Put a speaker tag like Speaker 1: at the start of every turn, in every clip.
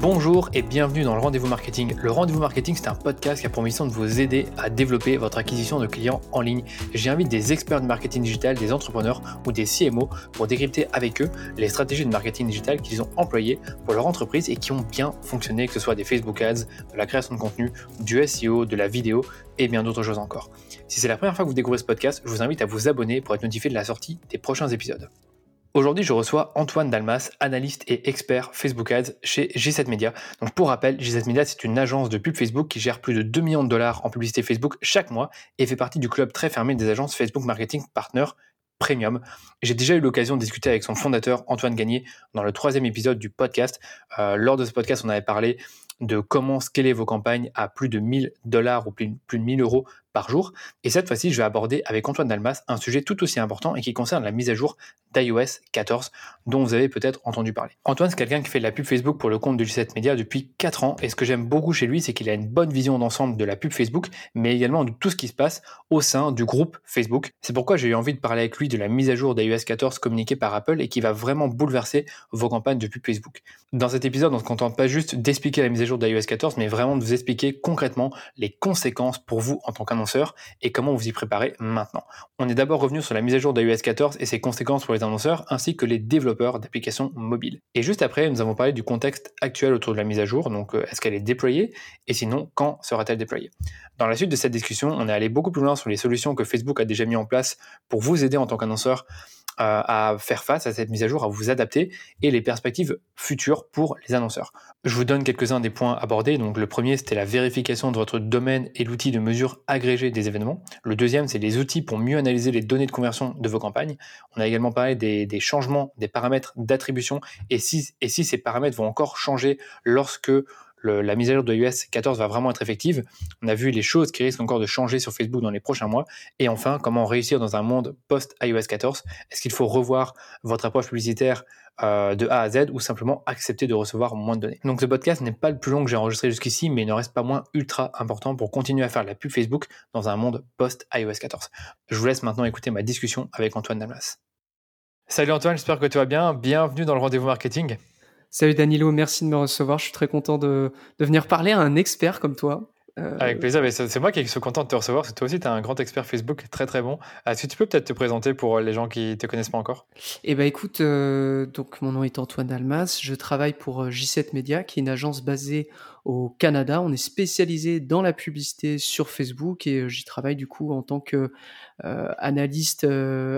Speaker 1: Bonjour et bienvenue dans le Rendez-vous Marketing. Le Rendez-vous Marketing, c'est un podcast qui a pour mission de vous aider à développer votre acquisition de clients en ligne. J'invite des experts de marketing digital, des entrepreneurs ou des CMO pour décrypter avec eux les stratégies de marketing digital qu'ils ont employées pour leur entreprise et qui ont bien fonctionné, que ce soit des Facebook Ads, de la création de contenu, du SEO, de la vidéo et bien d'autres choses encore. Si c'est la première fois que vous découvrez ce podcast, je vous invite à vous abonner pour être notifié de la sortie des prochains épisodes. Aujourd'hui, je reçois Antoine Dalmas, analyste et expert Facebook Ads chez G7 Media. Donc, pour rappel, G7 Media, c'est une agence de pub Facebook qui gère plus de 2 millions de dollars en publicité Facebook chaque mois et fait partie du club très fermé des agences Facebook Marketing Partner Premium. J'ai déjà eu l'occasion de discuter avec son fondateur, Antoine Gagné, dans le troisième épisode du podcast. Euh, lors de ce podcast, on avait parlé de comment scaler vos campagnes à plus de 1000 dollars ou plus, de 1000 euros par jour. Et cette fois-ci, je vais aborder avec Antoine Dalmas un sujet tout aussi important et qui concerne la mise à jour d'iOS 14, dont vous avez peut-être entendu parler. Antoine, c'est quelqu'un qui fait de la pub Facebook pour le compte de G7 Media depuis 4 ans. Et ce que j'aime beaucoup chez lui, c'est qu'il a une bonne vision d'ensemble de la pub Facebook, mais également de tout ce qui se passe au sein du groupe Facebook. C'est pourquoi j'ai eu envie de parler avec lui de la mise à jour d'iOS 14 communiquée par Apple et qui va vraiment bouleverser vos campagnes de pub Facebook. Dans cet épisode, on ne se contente pas juste d'expliquer la mise à jour d'iOS 14, mais vraiment de vous expliquer concrètement les conséquences pour vous en tant et comment vous y préparez maintenant. On est d'abord revenu sur la mise à jour d'iOS 14 et ses conséquences pour les annonceurs ainsi que les développeurs d'applications mobiles. Et juste après, nous avons parlé du contexte actuel autour de la mise à jour, donc euh, est-ce qu'elle est déployée et sinon quand sera-t-elle déployée? Dans la suite de cette discussion, on est allé beaucoup plus loin sur les solutions que Facebook a déjà mis en place pour vous aider en tant qu'annonceur à faire face à cette mise à jour, à vous adapter et les perspectives futures pour les annonceurs. Je vous donne quelques-uns des points abordés. Donc le premier, c'était la vérification de votre domaine et l'outil de mesure agrégé des événements. Le deuxième, c'est les outils pour mieux analyser les données de conversion de vos campagnes. On a également parlé des, changements des paramètres d'attribution et et si ces paramètres vont encore changer lorsque la mise à jour de iOS 14 va vraiment être effective. On a vu les choses qui risquent encore de changer sur Facebook dans les prochains mois. Et enfin, comment réussir dans un monde post-iOS 14 Est-ce qu'il faut revoir votre approche publicitaire euh, de A à Z ou simplement accepter de recevoir moins de données? Donc ce podcast n'est pas le plus long que j'ai enregistré jusqu'ici, mais il ne reste pas moins ultra important pour continuer à faire la pub Facebook dans un monde post-iOS 14. Je vous laisse maintenant écouter ma discussion avec Antoine Damas. Salut Antoine, j'espère que tu vas bien. Bienvenue dans le rendez-vous marketing.
Speaker 2: Salut Danilo, merci de me recevoir. Je suis très content de, de venir parler à un expert comme toi.
Speaker 1: Euh, Avec plaisir, mais c'est moi qui suis content de te recevoir, parce que toi aussi, tu es un grand expert Facebook, très très bon. Est-ce que tu peux peut-être te présenter pour les gens qui ne te connaissent pas encore
Speaker 2: Eh ben écoute, euh, donc mon nom est Antoine Dalmas, je travaille pour euh, J7 Media, qui est une agence basée au Canada. On est spécialisé dans la publicité sur Facebook et j'y travaille du coup en tant que analyste,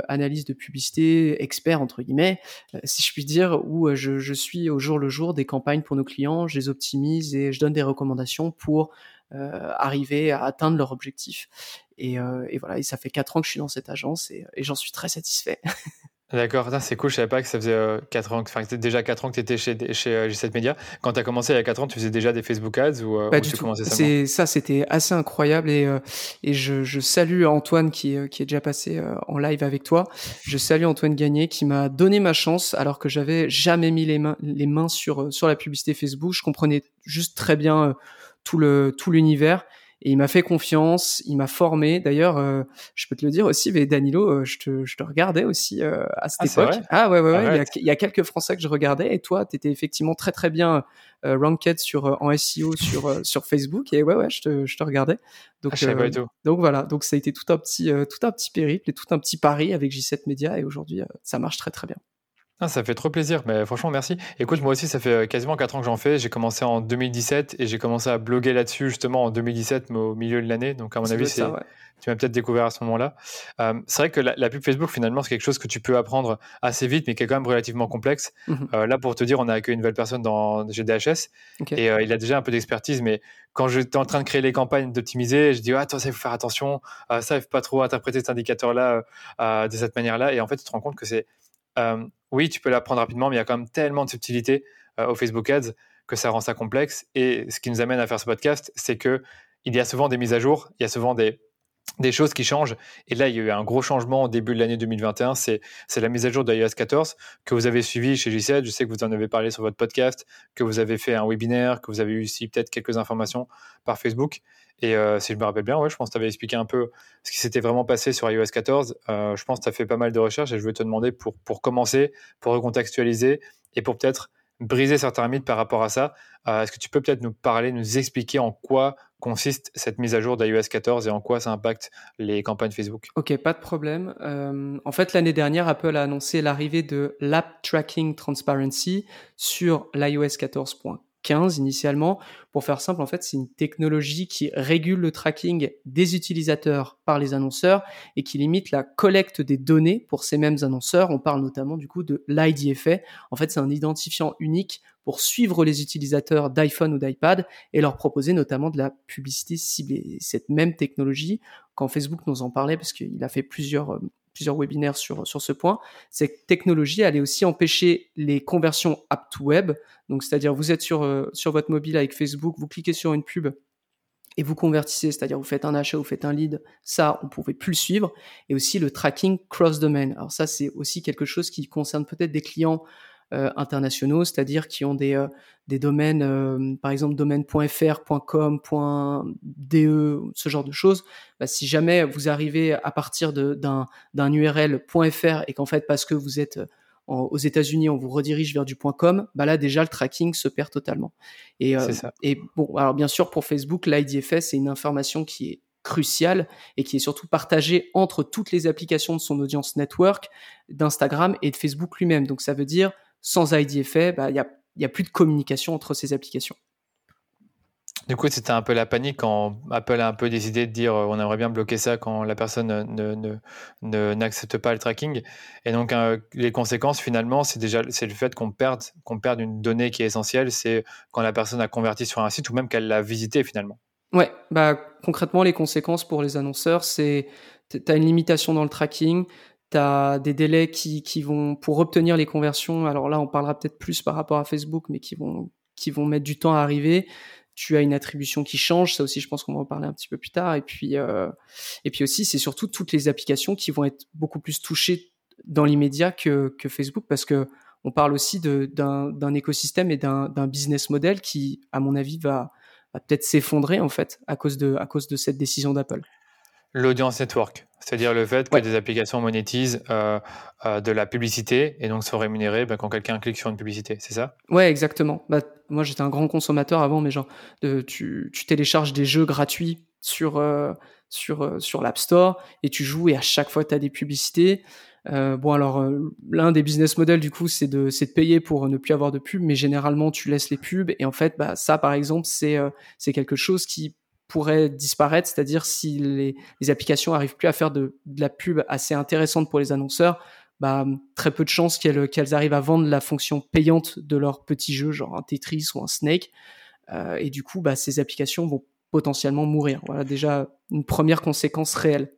Speaker 2: analyste de publicité, expert entre guillemets, si je puis dire, où je, je suis au jour le jour des campagnes pour nos clients, je les optimise et je donne des recommandations pour euh, arriver à atteindre leur objectif. Et, euh, et, voilà, et ça fait quatre ans que je suis dans cette agence et, et j'en suis très satisfait.
Speaker 1: D'accord, c'est cool, je savais pas que ça faisait 4 euh, ans, enfin déjà 4 ans que tu étais chez, chez G7 Media. Quand tu as commencé il y a 4 ans, tu faisais déjà des Facebook Ads ou,
Speaker 2: pas du tout. C'est ça, c'était assez incroyable et, et je, je, salue Antoine qui, qui est déjà passé en live avec toi. Je salue Antoine Gagné qui m'a donné ma chance alors que j'avais jamais mis les mains, les mains sur, sur la publicité Facebook. Je comprenais juste très bien tout le tout l'univers et il m'a fait confiance, il m'a formé. D'ailleurs, euh, je peux te le dire aussi, mais Danilo, euh, je, te, je te regardais aussi euh, à cette ah, époque. Ah ouais, ouais, ouais. Il y, a, il y, a, quelques Français que je regardais et toi, tu étais effectivement très très bien ranked sur en SEO sur sur Facebook et ouais ouais, je te, je te regardais. Donc
Speaker 1: ah,
Speaker 2: donc voilà, donc ça a été tout un petit tout un petit périple et tout un petit pari avec J7 Media et aujourd'hui ça marche très très bien.
Speaker 1: Ah, ça fait trop plaisir, mais franchement, merci. Écoute, moi aussi, ça fait euh, quasiment 4 ans que j'en fais. J'ai commencé en 2017 et j'ai commencé à bloguer là-dessus justement en 2017, mais au milieu de l'année. Donc, à mon avis, c'est, tu m'as peut-être découvert à ce moment-là. Euh, c'est vrai que la, pub Facebook, finalement, c'est quelque chose que tu peux apprendre assez vite, mais qui est quand même relativement complexe. Mhm. Euh, là, pour te dire, on a accueilli une nouvelle personne dans GDHS et il a déjà un peu d'expertise, mais quand j'étais en train de créer les campagnes, d'optimiser, je dis, ah, toi, ça, il faut faire attention. ça, il faut pas trop interpréter cet indicateur-là de cette manière-là. Et en fait, tu te rends compte que c'est oui, tu peux l'apprendre rapidement, mais il y a quand même tellement de subtilités euh, au Facebook Ads que ça rend ça complexe. Et ce qui nous amène à faire ce podcast, c'est que il y a souvent des mises à jour, il y a souvent des, des choses qui changent. Et là, il y a eu un gros changement au début de l'année 2021. C'est, la mise à jour d'iOS 14 que vous avez suivi chez G7. Je sais que vous en avez parlé sur votre podcast, que vous avez fait un webinaire, que vous avez eu aussi peut-être quelques informations par Facebook. Et euh, si je me rappelle bien, ouais, je pense que tu avais expliqué un peu ce qui s'était vraiment passé sur iOS 14. Euh, je pense que tu as fait pas mal de recherches et je veux te demander pour, pour commencer, pour recontextualiser et pour peut-être briser certains mythes par rapport à ça. Est-ce que tu peux peut-être nous parler, nous expliquer en quoi consiste cette mise à jour d'iOS 14 et en quoi ça impacte les campagnes Facebook?
Speaker 2: Ok, pas de problème. en fait, l'année dernière, Apple a annoncé l'arrivée de l'App Tracking Transparency sur l'iOS 14.1 15 initialement. Pour faire simple, en fait, c'est une technologie qui régule le tracking des utilisateurs par les annonceurs et qui limite la collecte des données pour ces mêmes annonceurs. On parle notamment du coup de l'IDFA. En fait, c'est un identifiant unique pour suivre les utilisateurs d'iPhone ou d'iPad et leur proposer notamment de la publicité ciblée. Cette même technologie, quand Facebook nous en parlait, parce qu'il a fait plusieurs euh, plusieurs webinaires sur, sur ce point. Cette technologie allait aussi empêcher les conversions app to web. Donc, c'est-à-dire, vous êtes sur, euh, sur votre mobile avec Facebook, vous cliquez sur une pub et vous convertissez, c'est-à-dire vous faites un achat, vous faites un lead, ça, on pouvait plus le suivre. Et aussi le tracking cross-domain. Alors ça, c'est aussi quelque chose qui concerne peut-être des clients internationaux, c'est-à-dire qui ont des, euh, des domaines, euh, par exemple domaine.fr, .com, .de, ce genre de choses. Bah, si jamais vous arrivez à partir d'un d'un URL .fr et qu'en fait parce que vous êtes aux États-Unis, on vous redirige vers du .com, bah là déjà le tracking se perd totalement. Et, et bon, alors bien sûr pour Facebook, l'IDFS c'est une information qui est cruciale et qui est surtout partagée entre toutes les applications de son audience network, d'Instagram et de Facebook lui-même. Donc ça veut dire sans IDFA, bah, il bah, n'y a, a plus de communication entre ces applications.
Speaker 1: Du coup, c'était un peu la panique quand Apple a un peu décidé de dire euh, on aimerait bien bloquer ça quand la personne ne, n'accepte pas le tracking. Et donc, euh, les conséquences, finalement, c'est déjà c'est le fait qu'on perde, qu'on perde une donnée qui est essentielle. C'est quand la personne a converti sur un site ou même qu'elle l'a visité finalement.
Speaker 2: Ouais, bah, concrètement, les conséquences pour les annonceurs, c'est tu as une limitation dans le tracking, tu as des délais qui, vont pour obtenir les conversions. Alors là, on parlera peut-être plus par rapport à Facebook, mais qui vont qui vont mettre du temps à arriver. Tu as une attribution qui change, ça aussi, je pense qu'on va en parler un petit peu plus tard. Et puis euh, et puis aussi, c'est surtout toutes les applications qui vont être beaucoup plus touchées dans l'immédiat que, que Facebook, parce que on parle aussi d'un écosystème et d'un business model qui, à mon avis, va, va peut-être s'effondrer en fait à cause de à cause de cette décision d'Apple.
Speaker 1: L'audience network, c'est-à-dire le fait que des applications monétisent euh, euh, de la publicité et donc sont rémunérées bah, quand quelqu'un clique sur une publicité, c'est ça?
Speaker 2: Ouais, exactement. Bah, moi, j'étais un grand consommateur avant, mais genre, de, tu, tu, télécharges des jeux gratuits sur, euh, sur, sur l'App Store et tu joues et à chaque fois, tu as des publicités. bon, alors, l'un des business models, du coup, c'est de, de payer pour ne plus avoir de pubs, mais généralement, tu laisses les pubs. Et en fait, bah, ça, par exemple, c'est c'est quelque chose qui pourrait disparaître, c'est-à-dire si les, applications arrivent plus à faire de, la pub assez intéressante pour les annonceurs, bah, très peu de chances qu'elles arrivent à vendre la fonction payante de leur petit jeu, genre un Tetris ou un Snake. Euh, et du coup, bah, ces applications vont potentiellement mourir. Voilà déjà une première conséquence réelle.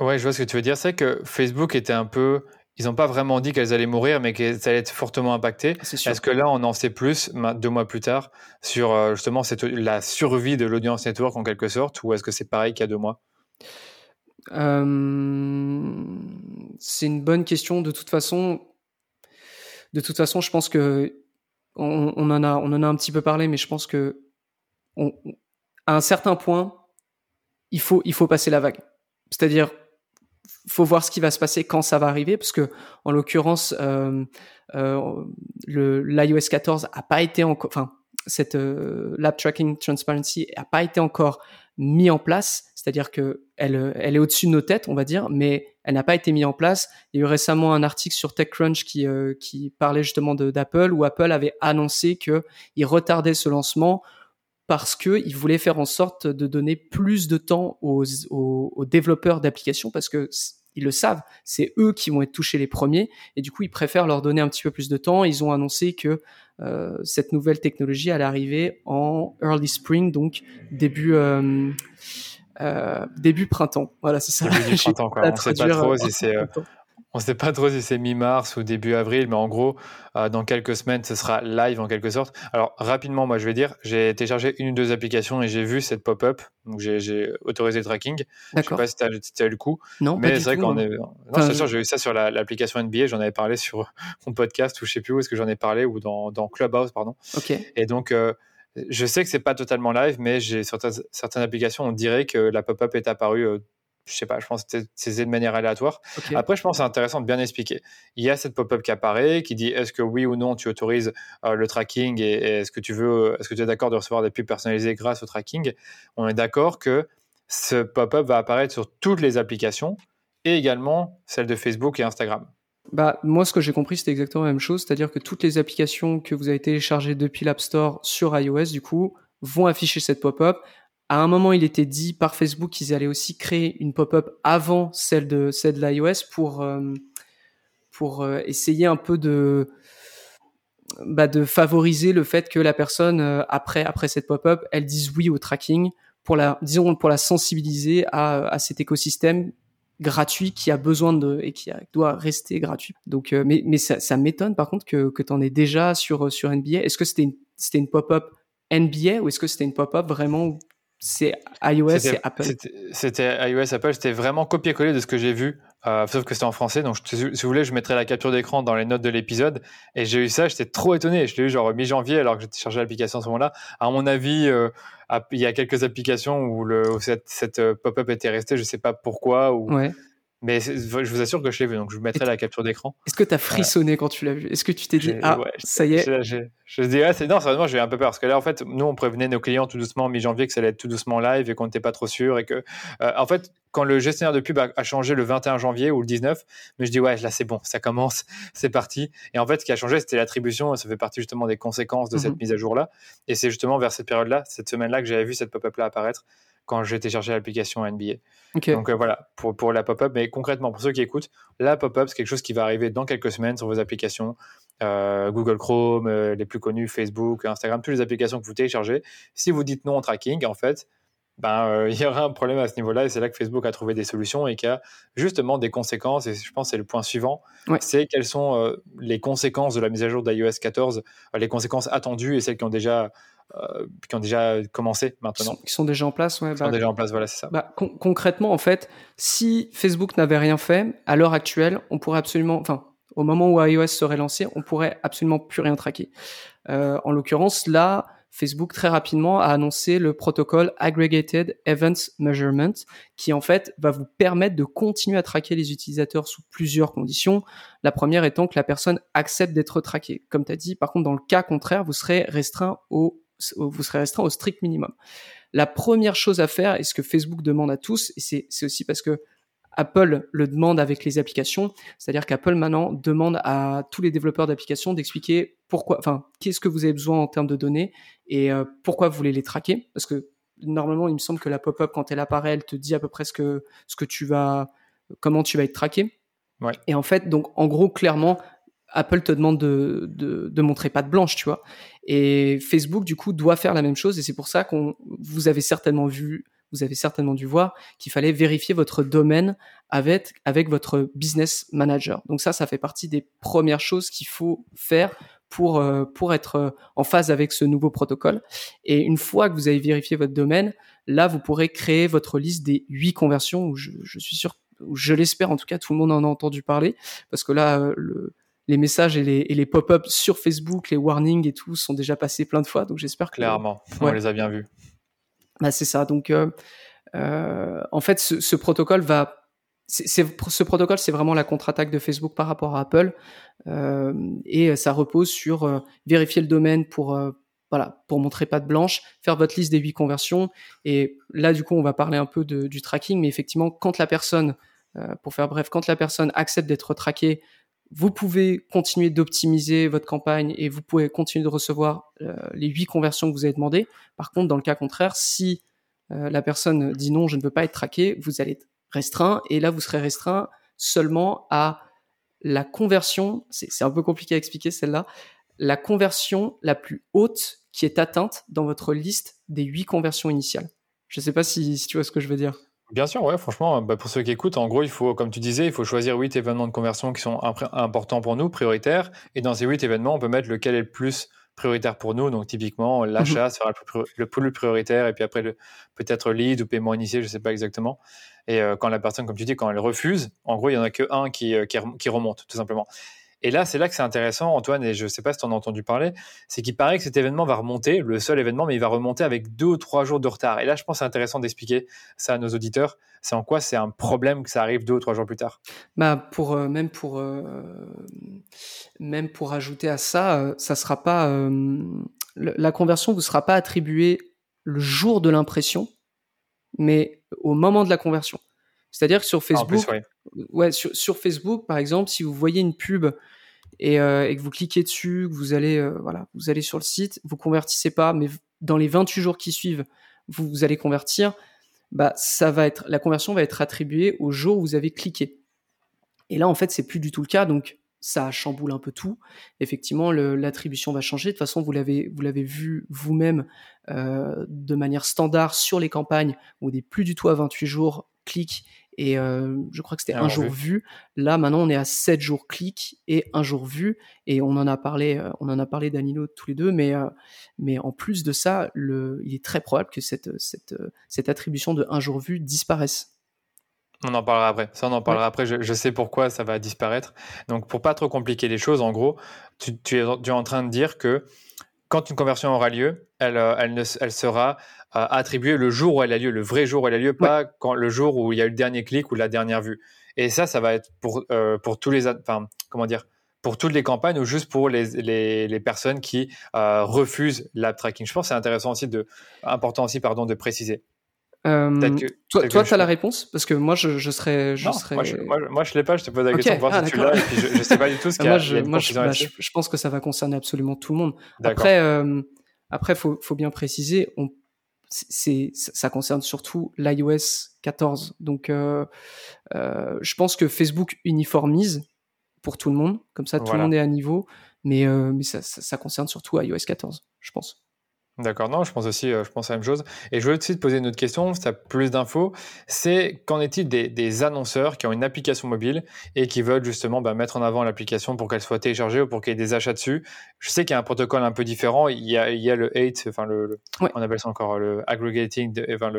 Speaker 1: Ouais, je vois ce que tu veux dire. C'est que Facebook était un peu ils n'ont pas vraiment dit qu'elles allaient mourir, mais qu'elles allaient être fortement impactées. Est-ce que là, on en sait plus deux mois plus tard sur euh, justement cette, la survie de l'audience network en quelque sorte, ou est-ce que c'est pareil qu'il y a deux mois?
Speaker 2: Euh, C'est une bonne question. De toute façon, de toute façon, je pense que on, en a, on en a un petit peu parlé, mais je pense que à un certain point, il faut, il faut passer la vague. C'est-à-dire, faut voir ce qui va se passer quand ça va arriver, parce que en l'occurrence, euh, euh, l'iOS 14 a pas été encore, enfin cette euh, lab tracking transparency a pas été encore mis en place, c'est-à-dire que elle, elle est au-dessus de nos têtes, on va dire, mais elle n'a pas été mise en place. Il y a eu récemment un article sur TechCrunch qui euh, qui parlait justement d'Apple, où Apple avait annoncé que il retardait ce lancement parce qu'ils voulaient faire en sorte de donner plus de temps aux, aux, développeurs d'applications parce que ils le savent, c'est eux qui vont être touchés les premiers et du coup ils préfèrent leur donner un petit peu plus de temps. Ils ont annoncé que euh, cette nouvelle technologie allait arriver en early spring, donc début euh, euh, début printemps. Voilà, c'est ça.
Speaker 1: Début printemps, quoi. On sait pas trop si c'est on ne sait pas trop si c'est mi-mars ou début avril, mais en gros, euh, dans quelques semaines, ce sera live en quelque sorte. Alors, rapidement, moi, je vais dire, j'ai téléchargé une ou deux applications et j'ai vu cette pop-up. Donc, j'ai autorisé le tracking. Je sais pas si tu as, eu le coup.
Speaker 2: Non, mais c'est vrai qu'on est.
Speaker 1: Non, c'est sûr, j'ai eu ça sur l'application NBA. J'en avais parlé sur mon podcast ou je sais plus où est-ce que j'en ai parlé ou dans, Clubhouse, pardon.
Speaker 2: Ok.
Speaker 1: Et donc, euh, je sais que c'est pas totalement live, mais j'ai certaines, certaines applications, on dirait que la pop-up est apparue. Euh, je sais pas, je pense que c'est de manière aléatoire. Après, je pense que c'est intéressant de bien expliquer. Il y a cette pop-up qui apparaît, qui dit est-ce que oui ou non tu autorises euh, le tracking et, est-ce que tu veux, est-ce que tu es d'accord de recevoir des pubs personnalisées grâce au tracking? On est d'accord que ce pop-up va apparaître sur toutes les applications et également celles de Facebook et Instagram.
Speaker 2: Bah, moi, ce que j'ai compris, c'était exactement la même chose, c'est-à-dire que toutes les applications que vous avez téléchargées depuis l'App Store sur iOS, du coup, vont afficher cette pop-up à un moment, il était dit par Facebook qu'ils allaient aussi créer une pop-up avant celle de celle de l'iOS pour euh, pour euh, essayer un peu de bah, de favoriser le fait que la personne euh, après après cette pop-up, elle dise oui au tracking pour la disons pour la sensibiliser à, à cet écosystème gratuit qui a besoin de et qui doit rester gratuit. Donc mais mais ça, m'étonne par contre que que tu en aies déjà sur sur NBA. Est-ce que c'était une c'était une pop-up NBA ou est-ce que c'était une pop-up vraiment c'est iOS et Apple.
Speaker 1: C'était iOS, Apple, c'était vraiment copier-coller de ce que j'ai vu, euh, sauf que c'était en français. Donc, si vous voulez, je mettrai la capture d'écran dans les notes de l'épisode. Et j'ai eu ça, j'étais trop étonné. Je l'ai eu genre mi-janvier alors que j'étais chargé l'application à ce moment-là. À mon avis, euh, il y a quelques applications où, le, cette, cette euh, pop-up était restée, je sais pas pourquoi. Ou... Ouais. Mais je vous assure que je l'ai vu, donc je vous mettrai la capture d'écran.
Speaker 2: Est-ce que tu as frissonné quand tu l'as vu? Est-ce que tu t'es dit, ah, ça y est?
Speaker 1: Je, je, dis, ah, c'est non, sérieusement, j'ai un peu peur. Parce que là, en fait, nous, on prévenait nos clients tout doucement mi-janvier que ça allait être tout doucement live et qu'on n'était pas trop sûr. Et que, euh, en fait, quand le gestionnaire de pub a, changé le 21 janvier ou le 19, mais je dis, ouais, là, c'est bon, ça commence, c'est parti. Et en fait, ce qui a changé, c'était l'attribution. Ça fait partie justement des conséquences de cette mhm. mise à jour-là. Et c'est justement vers cette période-là, cette semaine-là, que j'avais vu cette pop-up-là apparaître quand j'ai téléchargé l'application NBA. Donc euh, voilà, pour, pour la pop-up. Mais concrètement, pour ceux qui écoutent, la pop-up, c'est quelque chose qui va arriver dans quelques semaines sur vos applications. Euh, Google Chrome, euh, les plus connus, Facebook, Instagram, toutes les applications que vous téléchargez. Si vous dites non au tracking, en fait, ben, il y aura un problème à ce niveau-là. Et c'est là que Facebook a trouvé des solutions et qu'il y a justement des conséquences. Et je pense que c'est le point suivant. C'est quelles sont les conséquences de la mise à jour d'iOS 14, les conséquences attendues et celles qui ont déjà euh, qui ont déjà commencé maintenant.
Speaker 2: Qui sont, déjà en place, ouais.
Speaker 1: Qui sont bah, déjà en place, voilà, c'est ça.
Speaker 2: Bah, concrètement, en fait, si Facebook n'avait rien fait, à l'heure actuelle, on pourrait absolument, enfin, au moment où iOS serait lancé, on pourrait absolument plus rien traquer. Euh, en l'occurrence, là, Facebook très rapidement a annoncé le protocole Aggregated Events Measurement, qui en fait va vous permettre de continuer à traquer les utilisateurs sous plusieurs conditions. La première étant que la personne accepte d'être traquée. Comme tu as dit, par contre, dans le cas contraire, vous serez restreint au vous serez restreint au strict minimum. La première chose à faire, et ce que Facebook demande à tous, et c'est aussi parce que Apple le demande avec les applications, c'est-à-dire qu'Apple maintenant demande à tous les développeurs d'applications d'expliquer pourquoi, enfin, qu'est-ce que vous avez besoin en termes de données et euh, pourquoi vous voulez les traquer, parce que normalement, il me semble que la pop-up quand elle apparaît, elle te dit à peu près ce que ce que tu vas, comment tu vas être traqué. Ouais. Et en fait, donc en gros, clairement, Apple te demande de, de, de, montrer pas de blanche, tu vois. Et Facebook, du coup, doit faire la même chose. Et c'est pour ça qu'on, vous avez certainement vu, vous avez certainement dû voir qu'il fallait vérifier votre domaine avec, avec votre business manager. Donc ça, ça fait partie des premières choses qu'il faut faire pour, euh, pour être euh, en phase avec ce nouveau protocole. Et une fois que vous avez vérifié votre domaine, là, vous pourrez créer votre liste des huit conversions où je, je suis sûr, je l'espère en tout cas, tout le monde en a entendu parler parce que là, euh, le, les messages et les, les pop-ups sur Facebook, les warnings et tout sont déjà passés plein de fois. Donc j'espère que
Speaker 1: clairement, on les a bien vus.
Speaker 2: Bah, c'est ça. Donc euh, euh, en fait, ce, protocole va ce protocole, c'est vraiment la contre-attaque de Facebook par rapport à Apple, euh, et ça repose sur vérifier le domaine pour voilà pour montrer pas de blanche, faire votre liste des huit conversions, et là du coup on va parler un peu du tracking, mais effectivement quand la personne, pour faire bref, quand la personne accepte d'être traquée vous pouvez continuer d'optimiser votre campagne et vous pouvez continuer de recevoir euh, les huit conversions que vous avez demandées. Par contre, dans le cas contraire, si euh, la personne dit non, je ne veux pas être traqué, vous allez être restreint et là, vous serez restreint seulement à la conversion, c'est un peu compliqué à expliquer celle-là, la conversion la plus haute qui est atteinte dans votre liste des huit conversions initiales. Je ne sais pas si tu vois ce que je veux dire.
Speaker 1: Bien sûr, ouais, franchement, bah, pour ceux qui écoutent, en gros, il faut, comme tu disais, il faut choisir huit événements de conversion qui sont importants pour nous, prioritaires. Et dans ces huit événements, on peut mettre lequel est le plus prioritaire pour nous. Donc, typiquement, l'achat mhm. sera le plus, prioritaire. Et puis après, peut-être lead ou paiement initié, je ne sais pas exactement. Et euh, quand la personne, comme tu dis, quand elle refuse, en gros, il n'y en a que un qui, euh, qui, remonte, tout simplement. Et là, c'est là que c'est intéressant, Antoine, et je ne sais pas si tu en as entendu parler, c'est qu'il paraît que cet événement va remonter, le seul événement, mais il va remonter avec deux ou trois jours de retard. Et là, je pense que c'est intéressant d'expliquer ça à nos auditeurs. C'est en quoi c'est un problème que ça arrive deux ou trois jours plus tard
Speaker 2: bah pour, euh, même, pour, euh, même pour ajouter à ça, euh, ça sera pas, la conversion ne vous sera pas attribuée le jour de l'impression, mais au moment de la conversion. C'est-à-dire que sur ah, Facebook, sur, Facebook, par exemple, si vous voyez une pub et, euh, que vous cliquez dessus, que vous allez, euh, voilà, vous allez sur le site, vous convertissez pas, mais dans les 28 jours qui suivent, vous, vous allez convertir, bah, ça va être, la conversion va être attribuée au jour où vous avez cliqué. Et là, en fait, c'est plus du tout le cas. Donc, ça chamboule un peu tout. Effectivement, l'attribution va changer. De toute façon, vous l'avez, vous l'avez vu vous-même euh, de manière standard sur les campagnes où on n'est plus du tout à 28 jours clic et euh, je crois que c'était un, jour vu. Là, maintenant, on est à 7 jours clic et un jour vu. Et on en a parlé, euh, on en a parlé Danilo tous les deux. Mais, mais en plus de ça, le, il est très probable que cette, cette, cette attribution de un jour vu disparaisse.
Speaker 1: On en parlera après. Ça, on en parlera après. Je, sais pourquoi ça va disparaître. Donc, pour pas trop compliquer les choses, en gros, tu, es, en train de dire que quand une conversion aura lieu, elle, euh, elle, ne, elle sera euh, attribuée le jour où elle a lieu, le vrai jour où elle a lieu, pas quand, le jour où il y a eu le dernier clic ou la dernière vue. Et ça, ça va être pour, euh, pour tous les, enfin, comment dire, pour toutes les campagnes ou juste pour les, les, les personnes qui refusent l'app tracking. Je pense que c'est intéressant aussi de, important aussi, pardon, de préciser.
Speaker 2: Euh, toi, toi tu as la réponse? Parce que moi, je, je serais. Je
Speaker 1: non,
Speaker 2: serais...
Speaker 1: Moi, je, moi, je l'ai pas. Je te pose la question pour voir ah, si tu l'as. je, ne sais pas du tout ce qu'il y a.
Speaker 2: Moi, je, moi bah, je, je, pense que ça va concerner absolument tout le monde. Après, euh, après, faut, faut bien préciser, on, c'est, ça concerne surtout l'iOS 14. Donc, euh, euh, je pense que Facebook uniformise pour tout le monde. Comme ça, tout le monde est à niveau. Mais, euh, mais ça, ça, ça concerne surtout iOS 14, je pense.
Speaker 1: D'accord, non, je pense aussi, euh, je pense la même chose. Et je voulais aussi te poser une autre question, si tu as plus d'infos, c'est qu'en est-il des, annonceurs qui ont une application mobile et qui veulent justement bah, mettre en avant l'application pour qu'elle soit téléchargée ou pour qu'il y ait des achats dessus? Je sais qu'il y a un protocole un peu différent, il y a, il y a le 8, enfin le, on appelle ça encore le aggregating, enfin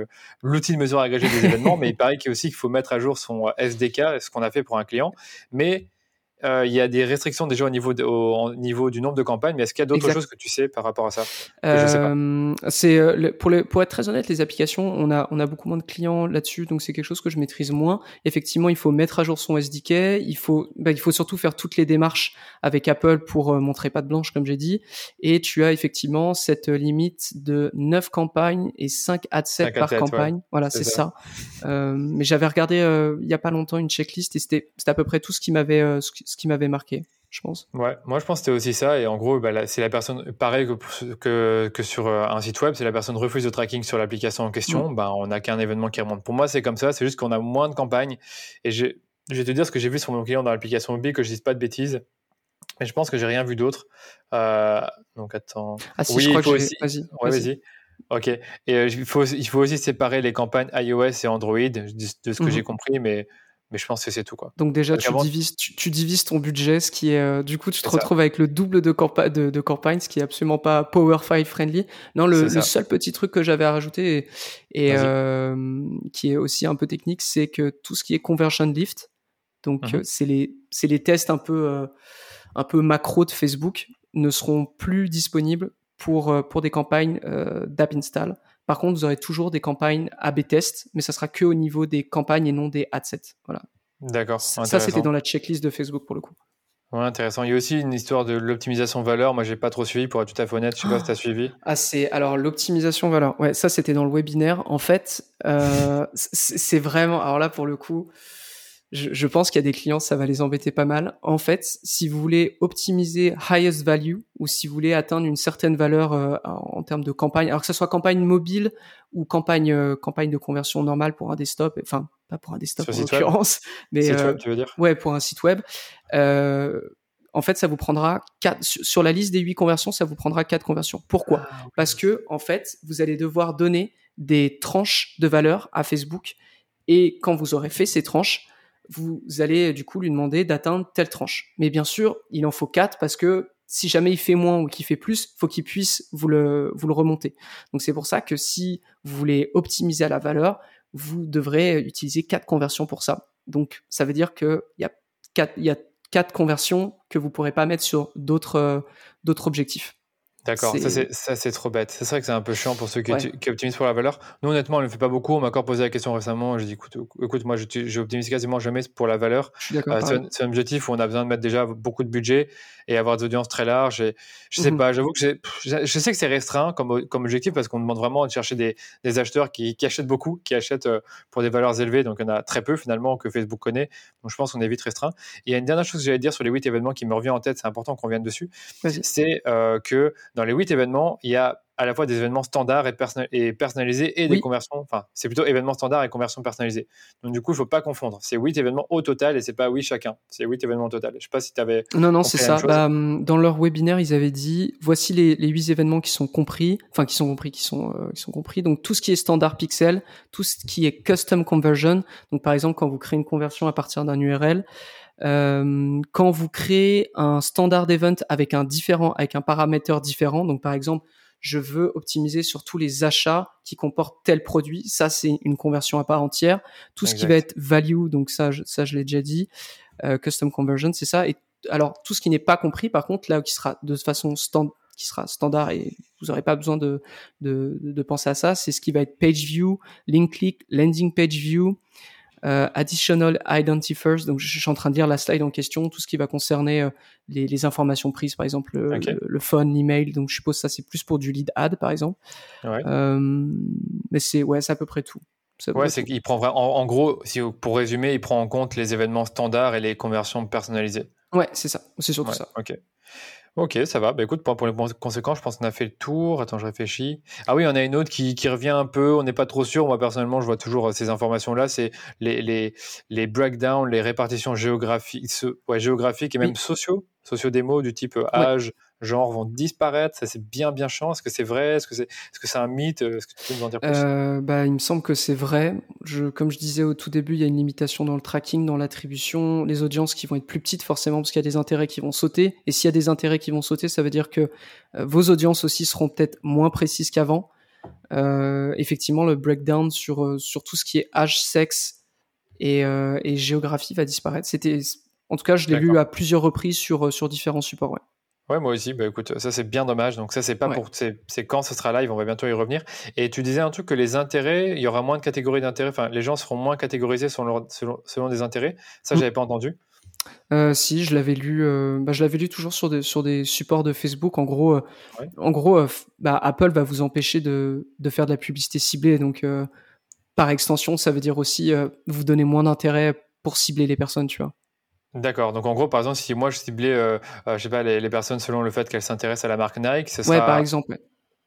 Speaker 1: l'outil de mesure agrégée des événements, mais il paraît qu'il aussi qu'il faut mettre à jour son SDK, ce qu'on a fait pour un client, mais euh, il y a des restrictions déjà au niveau, au, niveau du nombre de campagnes, mais est-ce qu'il y a d'autres choses que tu sais par rapport à ça?
Speaker 2: Euh, C'est euh, pour, pour être très honnête, les applications, on a, on a beaucoup moins de clients là-dessus, donc c'est quelque chose que je maîtrise moins. Effectivement, il faut mettre à jour son SDK, il faut, bah, il faut surtout faire toutes les démarches avec Apple pour montrer pas de blanche, comme j'ai dit, et tu as effectivement cette limite de 9 campagnes et 5 ad sets par campagne. Voilà, c'est ça. ça. mais j'avais regardé il y a pas longtemps une checklist et c'était à peu près tout ce qui m'avait ce qui m'avait marqué, je pense.
Speaker 1: Ouais, moi je pense que c'était aussi ça. Et en gros, bah, c'est la personne, pareil que, que, sur euh, un site web, si la personne refuse de tracking sur l'application en question, mm. bah, on n'a qu'un événement qui remonte. Pour moi, c'est comme ça. C'est juste qu'on a moins de campagnes. Et je vais te dire ce que j'ai vu sur mon client dans l'application mobile, que je dise pas de bêtises. Mais je pense que j'ai rien vu d'autre. Euh, donc attends.
Speaker 2: Ah si, oui, je crois que aussi... Vas-y.
Speaker 1: Ouais, vas-y. ok. Et euh, il, faut, il faut aussi séparer les campagnes iOS et Android, de, ce que mm-hmm. j'ai compris, mais mais je pense que c'est tout quoi.
Speaker 2: Donc déjà tu, divises, tu, divises ton budget, ce qui est euh, du coup tu te retrouves avec le double de, de, de, campagne, ce qui est absolument pas Power 5 friendly. Non, le, seul petit truc que j'avais à rajouter et, euh, qui est aussi un peu technique, c'est que tout ce qui est conversion lift, donc mhm. euh, c'est les tests un peu un peu macro de Facebook ne seront plus disponibles pour pour des campagnes d'app install. Par contre, vous aurez toujours des campagnes A/B test, mais ça sera que au niveau des campagnes et non des adsets. Voilà.
Speaker 1: D'accord.
Speaker 2: Ça, c'était dans la checklist de Facebook pour le coup.
Speaker 1: Ouais, intéressant. Il y a aussi une histoire de l'optimisation valeur. Moi, j'ai pas trop suivi pour être tout à fait honnête. Je sais pas si tu as suivi.
Speaker 2: Ah, c'est alors l'optimisation valeur. Ouais, ça c'était dans le webinaire. En fait, euh, c'est vraiment. Alors là, pour le coup, je, pense qu'il y a des clients, ça va les embêter pas mal. En fait, si vous voulez optimiser highest value ou si vous voulez atteindre une certaine valeur euh, en termes de campagne, alors que ce soit campagne mobile ou campagne euh, campagne de conversion normale pour un desktop, enfin pas pour un desktop en l'occurrence, mais
Speaker 1: euh, tu veux dire?
Speaker 2: ouais pour un site web. en fait, ça vous prendra quatre, sur la liste des huit conversions, ça vous prendra quatre conversions. Pourquoi? Ah, Parce que en fait, vous allez devoir donner des tranches de valeur à Facebook et quand vous aurez fait ces tranches, vous allez du coup lui demander d'atteindre telle tranche. Mais bien sûr, il en faut quatre parce que si jamais il fait moins ou qu'il fait plus, faut qu'il puisse vous le, vous le remonter. Donc c'est pour ça que si vous voulez optimiser à la valeur, vous devrez utiliser quatre conversions pour ça. Donc ça veut dire qu'il y a quatre, il y a cas de conversion que vous pourrez pas mettre sur d'autres d'autres objectifs.
Speaker 1: D'accord, ça c'est trop bête. C'est vrai que c'est un peu chiant pour ceux qui, optimisent pour la valeur. Nous, honnêtement, on ne le fait pas beaucoup. On m'a encore posé la question récemment. J'ai dit, écoute, écoute moi, j'optimise quasiment jamais pour la valeur. Euh, c'est un, objectif où on a besoin de mettre déjà beaucoup de budget et avoir des audiences très larges. Et, je sais mmh pas, j'avoue que je sais que c'est restreint comme, comme objectif parce qu'on demande vraiment de chercher des, des acheteurs qui, qui, achètent beaucoup, qui achètent euh, pour des valeurs élevées. Donc, il y en a très peu finalement que Facebook connaît. Donc, je pense qu'on est vite restreint. Et il y a une dernière chose que j'allais dire sur les 8 événements qui me revient en tête, c'est important qu'on vienne dessus. C'est euh, que dans les 8 événements, il y a à la fois des événements standards et, et personnalisés et des conversions. Enfin, c'est plutôt événements standards et conversions personnalisées. Donc, du coup, il ne faut pas confondre. C'est 8 événements au total et c'est pas oui chacun. C'est 8 événements au total. Je ne sais pas si tu avais.
Speaker 2: Non, non, c'est ça. Bah, dans leur webinaire, ils avaient dit voici les, les 8 événements qui sont compris, enfin, qui sont compris, qui sont, euh, qui sont compris. Donc, tout ce qui est standard pixel, tout ce qui est custom conversion. Donc, par exemple, quand vous créez une conversion à partir d'un URL, euh, quand vous créez un standard event avec un différent, avec un paramètre différent, donc par exemple, je veux optimiser sur tous les achats qui comportent tel produit. Ça, c'est une conversion à part entière. Tout ce qui va être value, donc ça, je, ça, je l'ai déjà dit. Euh, custom conversion, c'est ça. Et alors, tout ce qui n'est pas compris, par contre, là, qui sera de façon stand, qui sera standard et vous n'aurez pas besoin de, de, de, penser à ça, c'est ce qui va être page view, link click, landing page view, euh, additional identifiers. Donc, je suis en train de lire la slide en question, tout ce qui va concerner euh, les, les, informations prises, par exemple le, phone, l'email. Donc, je suppose que ça c'est plus pour du lead ad, par exemple. Euh, mais c'est ouais, c'est à peu près tout.
Speaker 1: Ouais, c'est qu'il prend en, gros, si, pour résumer, il prend en compte les événements standards et les conversions personnalisées.
Speaker 2: Ouais, c'est ça. C'est surtout ça.
Speaker 1: Ok. Ok, ça va. Bah, écoute, pour, les conséquences, je pense qu'on a fait le tour. Attends, je réfléchis. Ah oui, on a une autre qui, qui revient un peu. On n'est pas trop sûr. Moi, personnellement, je vois toujours euh, ces informations-là. C'est les, les, les breakdowns, les répartitions géographiques, ouais, géographiques et même sociaux, sociaux des mots du type euh, âge, genre vont disparaître Ça, c'est bien, bien chiant. Est-ce que c'est vrai? Est-ce que c'est est -ce c'est un mythe? Est-ce que tu peux nous en dire plus?
Speaker 2: Euh, bah, Il me semble que c'est vrai. Je, comme je disais au tout début, il y a une limitation dans le tracking, dans l'attribution. Les audiences qui vont être plus petites, forcément, parce qu'il y a des intérêts qui vont sauter. Et s'il y a des intérêts qui vont sauter, ça veut dire que euh, vos audiences aussi seront peut-être moins précises qu'avant. Euh, effectivement, le breakdown sur, sur tout ce qui est âge, sexe et, et géographie va disparaître. C'était, en tout cas, je l'ai lu à plusieurs reprises sur, sur différents supports. Ouais.
Speaker 1: Ouais, moi aussi. Bah, écoute, ça c'est bien dommage. Donc ça c'est pas pour, c'est quand ce sera live. On va bientôt y revenir. Et tu disais un truc que les intérêts, il y aura moins de catégories d'intérêts. Enfin, les gens seront moins catégorisés selon, selon, des intérêts. Ça, mmh. j'avais pas entendu.
Speaker 2: Euh, si, je l'avais lu. Euh, bah, je l'avais lu toujours sur des sur des supports de Facebook. En gros, euh, en gros, bah, Apple va vous empêcher de de faire de la publicité ciblée. Donc, par extension, ça veut dire aussi vous donner moins d'intérêt pour cibler les personnes, tu vois.
Speaker 1: D'accord. Donc en gros, par exemple, si moi je ciblais, euh, euh, je sais pas, les, personnes selon le fait qu'elles s'intéressent à la marque Nike,
Speaker 2: ça sera... Ouais, par exemple.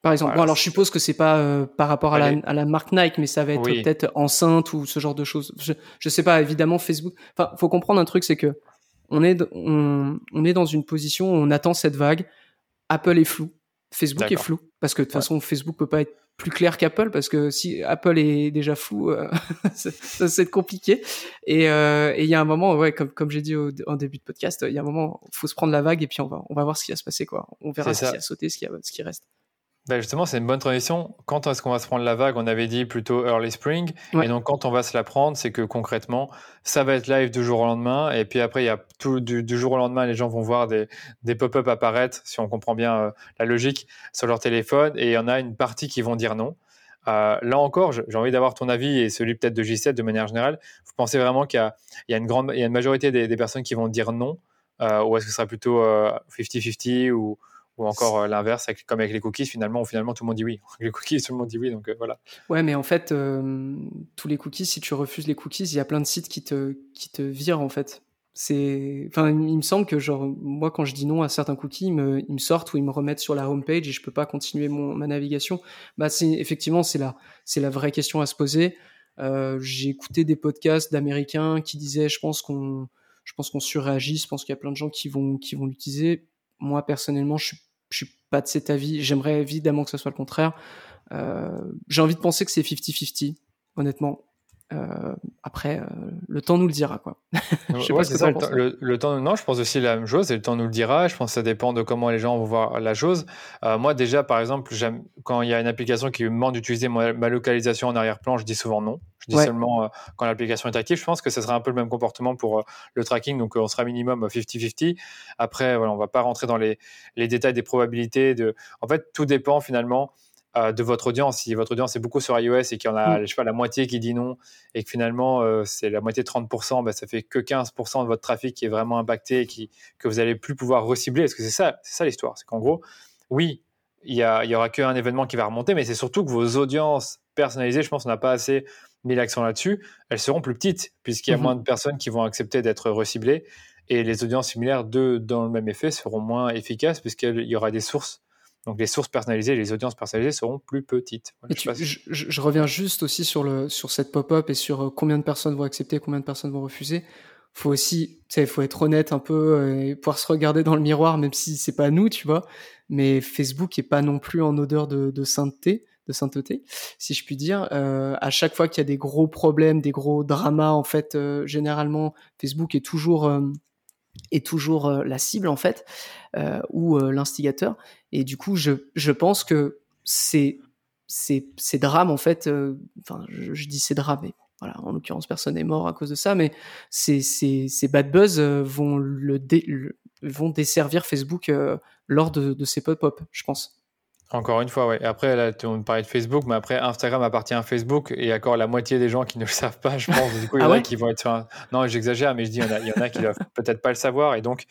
Speaker 2: Par exemple. bon, alors je suppose que c'est pas euh, par rapport à, la, à, la, marque Nike, mais ça va être peut-être enceinte ou ce genre de choses. Je, je sais pas. Évidemment, Facebook. Enfin, faut comprendre un truc, c'est que on est on, on est dans une position où on attend cette vague. Apple est flou. Facebook est flou parce que de toute façon Facebook peut pas être plus clair qu'Apple parce que si Apple est déjà flou, euh, ça, c'est compliqué. Et euh, il y a un moment, ouais, comme comme j'ai dit au, en début de podcast, il y a un moment, faut se prendre la vague et puis on va on va voir ce qui va se passer quoi. On verra ce qui a sauté, ce qui a, ce qui reste.
Speaker 1: Ben justement, c'est une bonne transition. Quand est-ce qu'on va se prendre la vague? On avait dit plutôt early spring. Et donc, quand on va se la prendre, c'est que concrètement, ça va être live du jour au lendemain. Et puis après, il y a tout du, jour au lendemain, les gens vont voir des, des pop-up apparaître, si on comprend bien euh, la logique, sur leur téléphone. Et il y en a une partie qui vont dire non. Euh, là encore, j'ai envie d'avoir ton avis et celui peut-être de J7 de manière générale. Vous pensez vraiment qu'il y, y, a une grande, il y a une majorité des, des personnes qui vont dire non, euh, ou est-ce que ce sera plutôt 50-50 ou ou encore euh, l'inverse, comme avec les cookies, finalement, où finalement tout le monde dit oui. Les cookies, tout le monde dit oui, donc euh, voilà.
Speaker 2: Ouais, mais en fait, euh, tous les cookies, si tu refuses les cookies, il y a plein de sites qui te, qui te virent en fait. C'est, enfin, il me semble que genre moi, quand je dis non à certains cookies, ils me, ils me sortent ou ils me remettent sur la homepage et je peux pas continuer mon, ma navigation. Bah, c'est effectivement, c'est la, c'est la vraie question à se poser. Euh, j'ai écouté des podcasts d'Américains qui disaient, je pense qu'on, je pense qu'on surréagit, je pense qu'il y a plein de gens qui vont, qui vont l'utiliser. Moi personnellement, je suis je suis pas de cet avis. J'aimerais évidemment que ce soit le contraire. Euh, j'ai envie de penser que c'est 50-50, honnêtement. Euh, après, euh, le temps nous le dira, quoi.
Speaker 1: je le, temps, non, je pense aussi la même chose, et le temps nous le dira. Je pense que ça dépend de comment les gens vont voir la chose. Euh, moi, déjà, par exemple, quand il y a une application qui me demande d'utiliser ma, localisation en arrière-plan, je dis souvent non. Je dis seulement quand l'application est active. Je pense que ce sera un peu le même comportement pour le tracking, donc on sera minimum 50-50. Après, voilà, on va pas rentrer dans les, les détails des probabilités. De... En fait, tout dépend finalement de votre audience. Si votre audience est beaucoup sur iOS et qu'il y en a, mm. je sais pas, la moitié qui dit non et que finalement euh, c'est la moitié de 30%, bah, ça fait que 15% de votre trafic qui est vraiment impacté et qui, que vous allez plus pouvoir recibler. Est-ce que c'est ça, c'est ça l'histoire? C'est qu'en gros, oui, il y, a, il y aura qu'un événement qui va remonter, mais c'est surtout que vos audiences personnalisées, je pense qu'on n'a pas assez mis l'accent là-dessus, elles seront plus petites puisqu'il y a mm-hmm. moins de personnes qui vont accepter d'être reciblées et les audiences similaires de, dans le même effet seront moins efficaces puisqu'il y aura des sources donc les sources personnalisées, les audiences personnalisées seront plus petites.
Speaker 2: je, reviens juste aussi sur, le, sur cette pop-up et sur euh, combien de personnes vont accepter, combien de personnes vont refuser. Faut aussi, il faut être honnête un peu euh, et pouvoir se regarder dans le miroir, même si c'est pas nous, tu vois. Mais Facebook est pas non plus en odeur de, sainteté, de sainteté, si je puis dire. Euh, à chaque fois qu'il y a des gros problèmes, des gros dramas, en fait, généralement, Facebook est toujours est toujours la cible en fait ou l'instigateur et du coup, je, je pense que ces, drames, en fait, euh, enfin, je, dis ces drames, mais voilà, en l'occurrence, personne n'est mort à cause de ça, mais ces, ces, bad buzz euh, vont, le, vont desservir Facebook euh, lors de, de ces pop-up, je pense.
Speaker 1: Encore une fois, oui. Après, là, on parlait de Facebook, mais après, Instagram appartient à Facebook et encore la moitié des gens qui ne le savent pas, je pense. Du coup, il y en ah a qui vont être sur un... Non, j'exagère, mais je dis, il y en a, il y en a qui doivent peut-être pas le savoir. Et donc,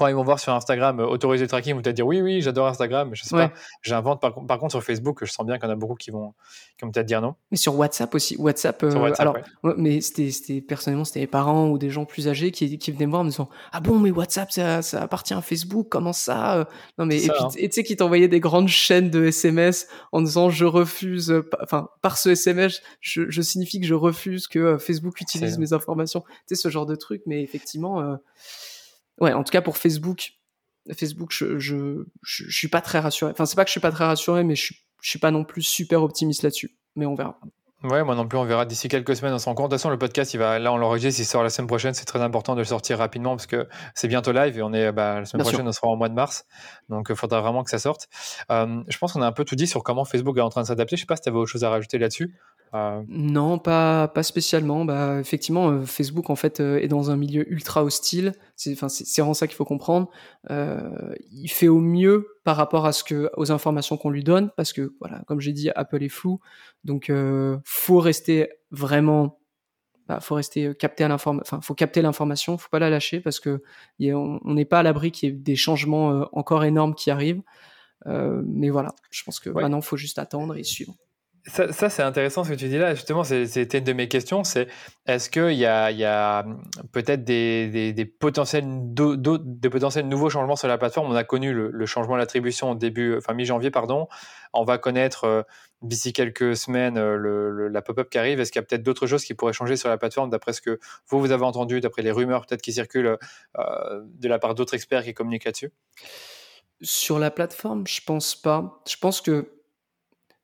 Speaker 1: quand ils vont voir sur Instagram euh, autoriser le tracking, vont peut-être dire oui, oui, j'adore Instagram, mais je sais pas. J'invente. Par, contre, sur Facebook, je sens bien qu'il y en a beaucoup qui vont, qui vont peut-être dire non.
Speaker 2: Mais sur WhatsApp aussi. WhatsApp, euh, alors, mais c'était personnellement, c'était les parents ou des gens plus âgés qui, qui venaient me voir en me disant Ah bon, mais WhatsApp, ça, ça appartient à Facebook, comment ça euh? Non, mais, et hein. tu sais, qui t'envoyaient des grandes chaînes de SMS en disant Je refuse, enfin, par ce SMS, je, je signifie que je refuse que Facebook utilise mes informations. Tu sais, ce genre de truc, mais effectivement, ouais, en tout cas pour Facebook, Facebook, je, je, je, suis pas très rassuré. Enfin, c'est pas que je suis pas très rassuré, mais je suis, je suis pas non plus super optimiste là-dessus. Mais on verra.
Speaker 1: Ouais, moi non plus, on verra d'ici quelques semaines, on se rend compte. De toute façon, le podcast, il va, là, on l'enregistre, il sort la semaine prochaine. C'est très important de le sortir rapidement parce que c'est bientôt live et on est, bah, la semaine prochaine, on sera en mois de mars. Donc, il faudra vraiment que ça sorte. Euh, je pense qu'on a un peu tout dit sur comment Facebook est en train de s'adapter. Je sais pas si tu avais autre chose à rajouter là-dessus.
Speaker 2: Euh, non, pas, pas spécialement. Bah, effectivement, euh, Facebook en fait euh, est dans un milieu ultra hostile. C'est, enfin, c'est, vraiment ça qu'il faut comprendre. il fait au mieux par rapport à ce que, aux informations qu'on lui donne, parce que voilà, comme j'ai dit, Apple est flou, donc faut rester vraiment bah, faut rester capté à l'information, enfin, faut capter l'information, faut pas la lâcher parce que on n'est pas à l'abri qu'il y ait des changements encore énormes qui arrivent. mais voilà, je pense que maintenant, il faut juste attendre et suivre.
Speaker 1: Ça, c'est intéressant ce que tu dis là. Justement, c'était une de mes questions. C'est est-ce qu'il y a, a peut-être des, potentiels, nouveaux changements sur la plateforme? On a connu le, changement d'attribution au début, enfin mi-janvier, pardon. On va connaître euh, d'ici quelques semaines euh, le, la pop-up qui arrive. Est-ce qu'il y a peut-être d'autres choses qui pourraient changer sur la plateforme d'après ce que vous, vous avez entendu, d'après les rumeurs peut-être qui circulent euh, de la part d'autres experts qui communiquent là-dessus?
Speaker 2: Sur la plateforme, je pense pas. Je pense que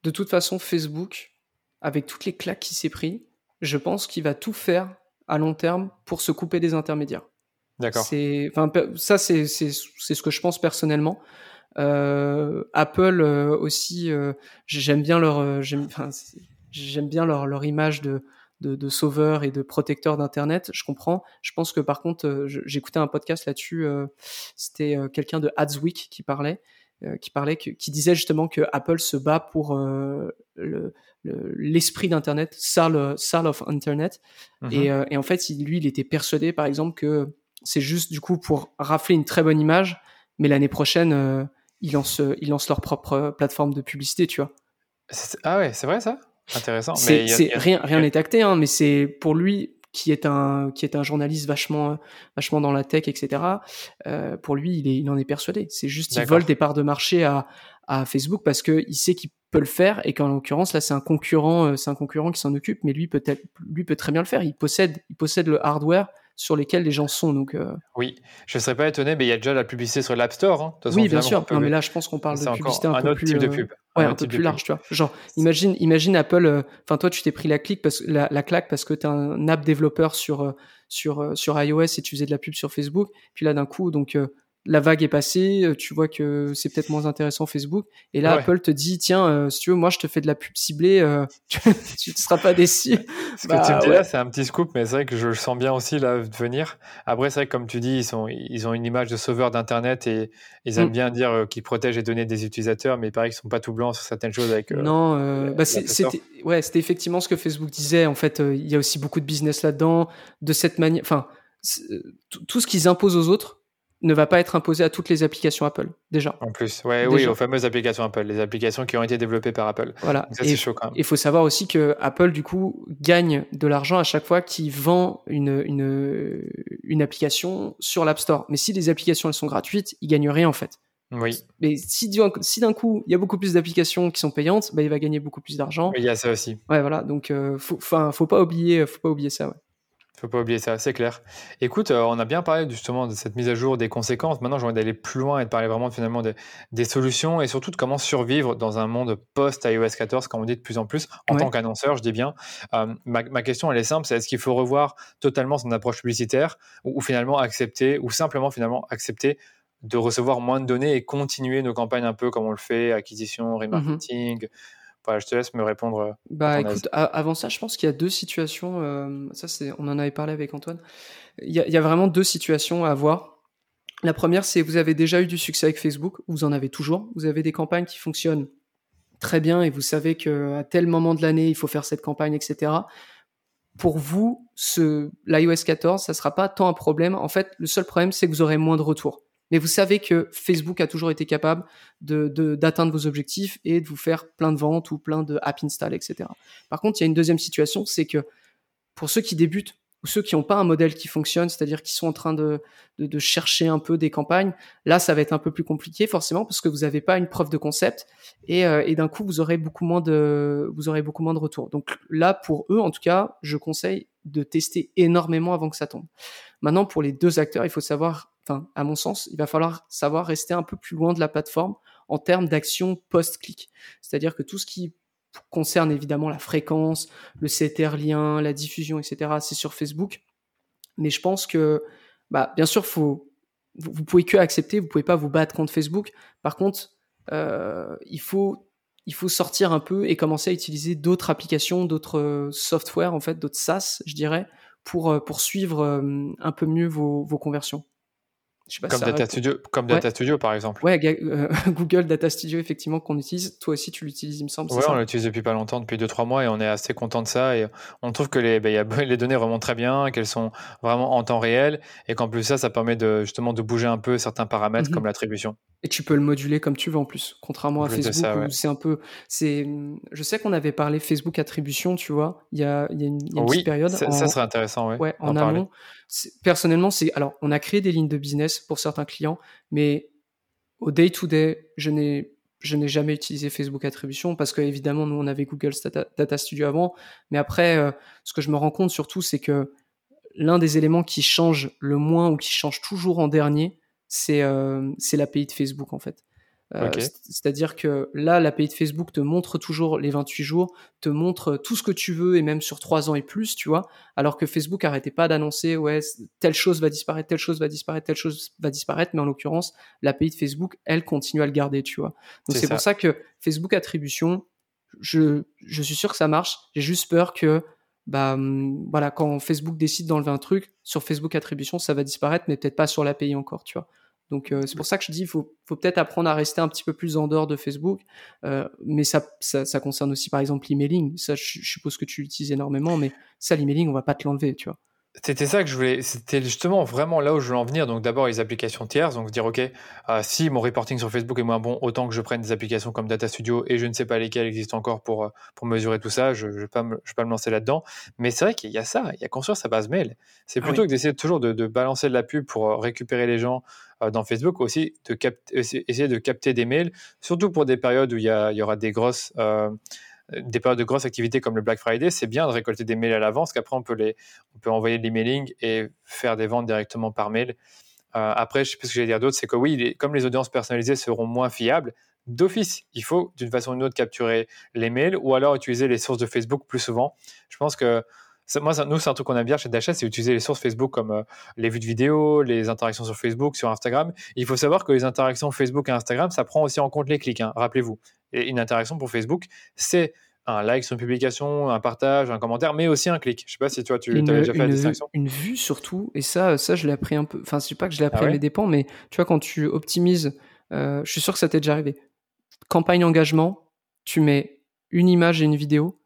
Speaker 2: de toute façon, Facebook, avec toutes les claques qu'il s'est pris, je pense qu'il va tout faire à long terme pour se couper des intermédiaires.
Speaker 1: D'accord.
Speaker 2: Enfin, ça, c'est, ce que je pense personnellement. Euh, Apple euh, aussi, euh, j'aime bien leur, j'aime, j'aime bien leur, leur image de, de, de, sauveur et de protecteur d'internet. Je comprends. Je pense que par contre, j'écoutais un podcast là-dessus. C'était quelqu'un de Adsweek qui parlait qui parlait, qui disait justement que Apple se bat pour euh, l'esprit d'Internet, Soul, Soul of Internet. Mhm. Et, euh, et, en fait, lui, il était persuadé, par exemple, que c'est juste du coup pour rafler une très bonne image, mais l'année prochaine, ils lancent, ils lancent leur propre plateforme de publicité, tu vois.
Speaker 1: Ah ouais, c'est vrai ça? Intéressant.
Speaker 2: Rien, rien n'est acté, hein, mais c'est pour lui, qui est un qui est un journaliste vachement vachement dans la tech etc euh, pour lui il est il en est persuadé. C'est juste il vole des parts de marché à à Facebook parce que il sait qu'il peut le faire et qu'en l'occurrence là c'est un concurrent euh, c'est un concurrent qui s'en occupe mais lui peut-être lui peut très bien le faire. Il possède il possède le hardware sur lesquels les gens sont. Donc,
Speaker 1: Oui, je ne serais pas étonné, mais il y a déjà la publicité sur l'App Store. Hein.
Speaker 2: oui, bien sûr. Non, mais là, je pense qu'on parle de publicité un, peu plus,
Speaker 1: type de pub.
Speaker 2: Ouais, un, peu plus large, tu vois. Genre, imagine, imagine Apple. Enfin, toi, tu t'es pris la, clique parce, la, la claque parce que tu es un app développeur sur sur sur iOS et tu faisais de la pub sur Facebook. Puis là, d'un coup, donc la vague est passée, euh, tu vois que c'est peut-être moins intéressant Facebook. Et là, Apple te dit, tiens, euh, si tu veux, moi, je te fais de la pub ciblée, euh, tu ne seras pas déçu.
Speaker 1: Ce que tu me bah, dis là, c'est un petit scoop, mais c'est vrai que je le sens bien aussi là venir. Après, c'est vrai que comme tu dis, ils, sont, ils ont une image de sauveur d'Internet et ils aiment mm. bien dire qu'ils protègent les données des utilisateurs, mais il paraît qu'ils sont pas tout blancs sur certaines choses avec.
Speaker 2: non, bah, c'était ouais, c'était effectivement ce que Facebook disait. En fait, il y a aussi beaucoup de business là-dedans. De cette manière, enfin, tout ce qu'ils imposent aux autres ne va pas être imposé à toutes les applications Apple, déjà.
Speaker 1: En plus, ouais, oui, aux fameuses applications Apple, les applications qui ont été développées par Apple.
Speaker 2: Voilà. c'est chaud quand même. Il faut savoir aussi que Apple, du coup, gagne de l'argent à chaque fois qu'il vend une, une, une application sur l'App Store. Mais si les applications elles sont gratuites, il gagne rien en fait.
Speaker 1: Oui.
Speaker 2: Mais si, si d'un coup, il y a beaucoup plus d'applications qui sont payantes, bah, il va gagner beaucoup plus d'argent.
Speaker 1: Il y a ça aussi.
Speaker 2: Ouais, voilà. Donc, euh, faut, faut pas oublier, faut pas oublier ça. Ouais.
Speaker 1: Faut pas oublier ça, c'est clair. Écoute, euh, on a bien parlé justement de cette mise à jour des conséquences. Maintenant, j'ai envie d'aller plus loin et de parler vraiment finalement des solutions et surtout de comment survivre dans un monde post-iOS 14, comme on dit de plus en plus, en tant qu'annonceur, je dis bien. Euh, ma, question, elle est simple, c'est est-ce qu'il faut revoir totalement son approche publicitaire ou, finalement accepter, ou simplement finalement accepter de recevoir moins de données et continuer nos campagnes un peu comme on le fait, acquisition, mmh remarketing, je te laisse me répondre. Euh,
Speaker 2: bah écoute, avant ça, je pense qu'il y a deux situations. Euh, ça, c'est, on en avait parlé avec Antoine. Il y, a, vraiment deux situations à voir. La première, c'est vous avez déjà eu du succès avec Facebook, vous en avez toujours. Vous avez des campagnes qui fonctionnent très bien et vous savez que à tel moment de l'année, il faut faire cette campagne, etc. Pour vous, ce, l'iOS 14, ça sera pas tant un problème. En fait, le seul problème, c'est que vous aurez moins de retours. Mais vous savez que Facebook a toujours été capable d'atteindre vos objectifs et de vous faire plein de ventes ou plein de app install, etc. Par contre, il y a une deuxième situation, c'est que pour ceux qui débutent ou ceux qui n'ont pas un modèle qui fonctionne, c'est-à-dire qui sont en train de, chercher un peu des campagnes, là, ça va être un peu plus compliqué forcément parce que vous n'avez pas une preuve de concept et, euh, et d'un coup, vous aurez beaucoup moins de, vous aurez beaucoup moins de retours. Donc là, pour eux, en tout cas, je conseille de tester énormément avant que ça tombe. Maintenant, pour les deux acteurs, il faut savoir enfin, à mon sens, il va falloir savoir rester un peu plus loin de la plateforme en termes d'action post-clic. C'est-à-dire que tout ce qui concerne évidemment la fréquence, le CTR lien, la diffusion, etc., c'est sur Facebook. Mais je pense que, bah, bien sûr, faut, vous, pouvez que accepter, vous pouvez pas vous battre contre Facebook. Par contre, euh, il faut, sortir un peu et commencer à utiliser d'autres applications, d'autres euh, softwares, en fait, d'autres SaaS, je dirais, pour, euh, pour suivre un peu mieux vos conversions
Speaker 1: comme Data Studio, comme Data Studio par exemple.
Speaker 2: Ouais, euh, Google Data Studio effectivement qu'on utilise. Toi aussi tu l'utilises, il me semble.
Speaker 1: Ouais, on l'utilise depuis pas longtemps, depuis 2-3 mois et on est assez content de ça et on trouve que les, bah, y a, les données remontent très bien, qu'elles sont vraiment en temps réel et qu'en plus ça, ça permet de justement de bouger un peu certains paramètres mhm. comme l'attribution.
Speaker 2: Et tu peux le moduler comme tu veux en plus, contrairement à Facebook où c'est un peu, c'est, je sais qu'on avait parlé Facebook attribution, tu vois, il y a, il y a une, petite période.
Speaker 1: Ça, ça serait intéressant, ouais.
Speaker 2: Ouais, en amont. Personnellement, c'est, alors, on a créé des lignes de business pour certains clients, mais au day to day, je n'ai je n'ai jamais utilisé Facebook Attribution parce que évidemment nous on avait Google Data, Studio avant, mais après euh, ce que je me rends compte surtout c'est que l'un des éléments qui change le moins ou qui change toujours en dernier, c'est euh, c'est l'API de Facebook en fait. Euh, c'est-à-dire que là, l'API de Facebook te montre toujours les 28 jours, te montre tout ce que tu veux et même sur 3 ans et plus, tu vois. Alors que Facebook arrêtait pas d'annoncer, ouais, telle chose va disparaître, telle chose va disparaître, telle chose va disparaître. Mais en l'occurrence, l'API de Facebook, elle continue à le garder, tu vois. Donc c'est pour ça que Facebook attribution, je, je suis sûr que ça marche. J'ai juste peur que bah hum, voilà quand Facebook décide d'enlever un truc sur Facebook attribution ça va disparaître mais peut-être pas sur l'API encore tu vois donc euh, c'est pour ça que je dis il faut, faut peut-être apprendre à rester un petit peu plus en dehors de Facebook, euh, mais ça, ça, ça, concerne aussi par exemple l'emailing. Ça, je, je, suppose que tu l'utilises énormément, mais ça l'emailing on va pas te l'enlever, tu vois.
Speaker 1: C'était ça que je voulais, c'était justement vraiment là où je voulais en venir. Donc d'abord les applications tierces, donc dire ok, euh, si mon reporting sur Facebook est moins bon, autant que je prenne des applications comme Data Studio et je ne sais pas lesquelles existent encore pour, euh, pour mesurer tout ça, je ne vais, pas me, je vais pas me lancer là-dedans. Mais c'est vrai qu'il y a ça, il y a construire sa base mail. C'est ah plutôt que d'essayer toujours de, de, balancer de la pub pour euh, récupérer les gens dans Facebook, aussi de essayer de capter des mails, surtout pour des périodes où il y, a, il y aura des grosses des périodes de grosse activité comme le Black Friday, c'est bien de récolter des mails à l'avance, qu'après on peut les, on peut envoyer de l'emailing et faire des ventes directement par mail. Euh, après, je sais pas ce que j'allais dire d'autre, c'est que oui, comme les audiences personnalisées seront moins fiables, d'office, il faut d'une façon ou d'une autre capturer les mails ou alors utiliser les sources de Facebook plus souvent. Je pense que moi, nous, c'est un truc qu'on aime bien chez Dasha, c'est utiliser les sources Facebook comme euh, les vues de vidéos, les interactions sur Facebook, sur Instagram. Il faut savoir que les interactions Facebook et Instagram, ça prend aussi en compte les clics, hein, rappelez-vous. Et une interaction pour Facebook, c'est un like sur une publication, un partage, un commentaire, mais aussi un clic. Je sais pas si toi, tu avais déjà fait la distinction.
Speaker 2: Une vue surtout, et ça, ça je l'ai appris un peu. Enfin, je sais pas que je l'ai appris ah à mes dépens, mais tu vois, quand tu optimises, euh, je suis sûr que ça t'est déjà arrivé. Campagne engagement, tu mets une image et une vidéo,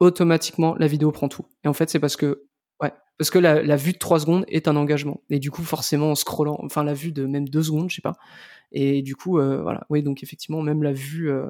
Speaker 2: automatiquement la vidéo prend tout. Et en fait, c'est parce que ouais, parce que la, vue de 3 secondes est un engagement. Et du coup, forcément, en scrollant, enfin la vue de même 2 secondes, je sais pas. Et du coup, euh, voilà, oui, donc effectivement, même la vue, euh,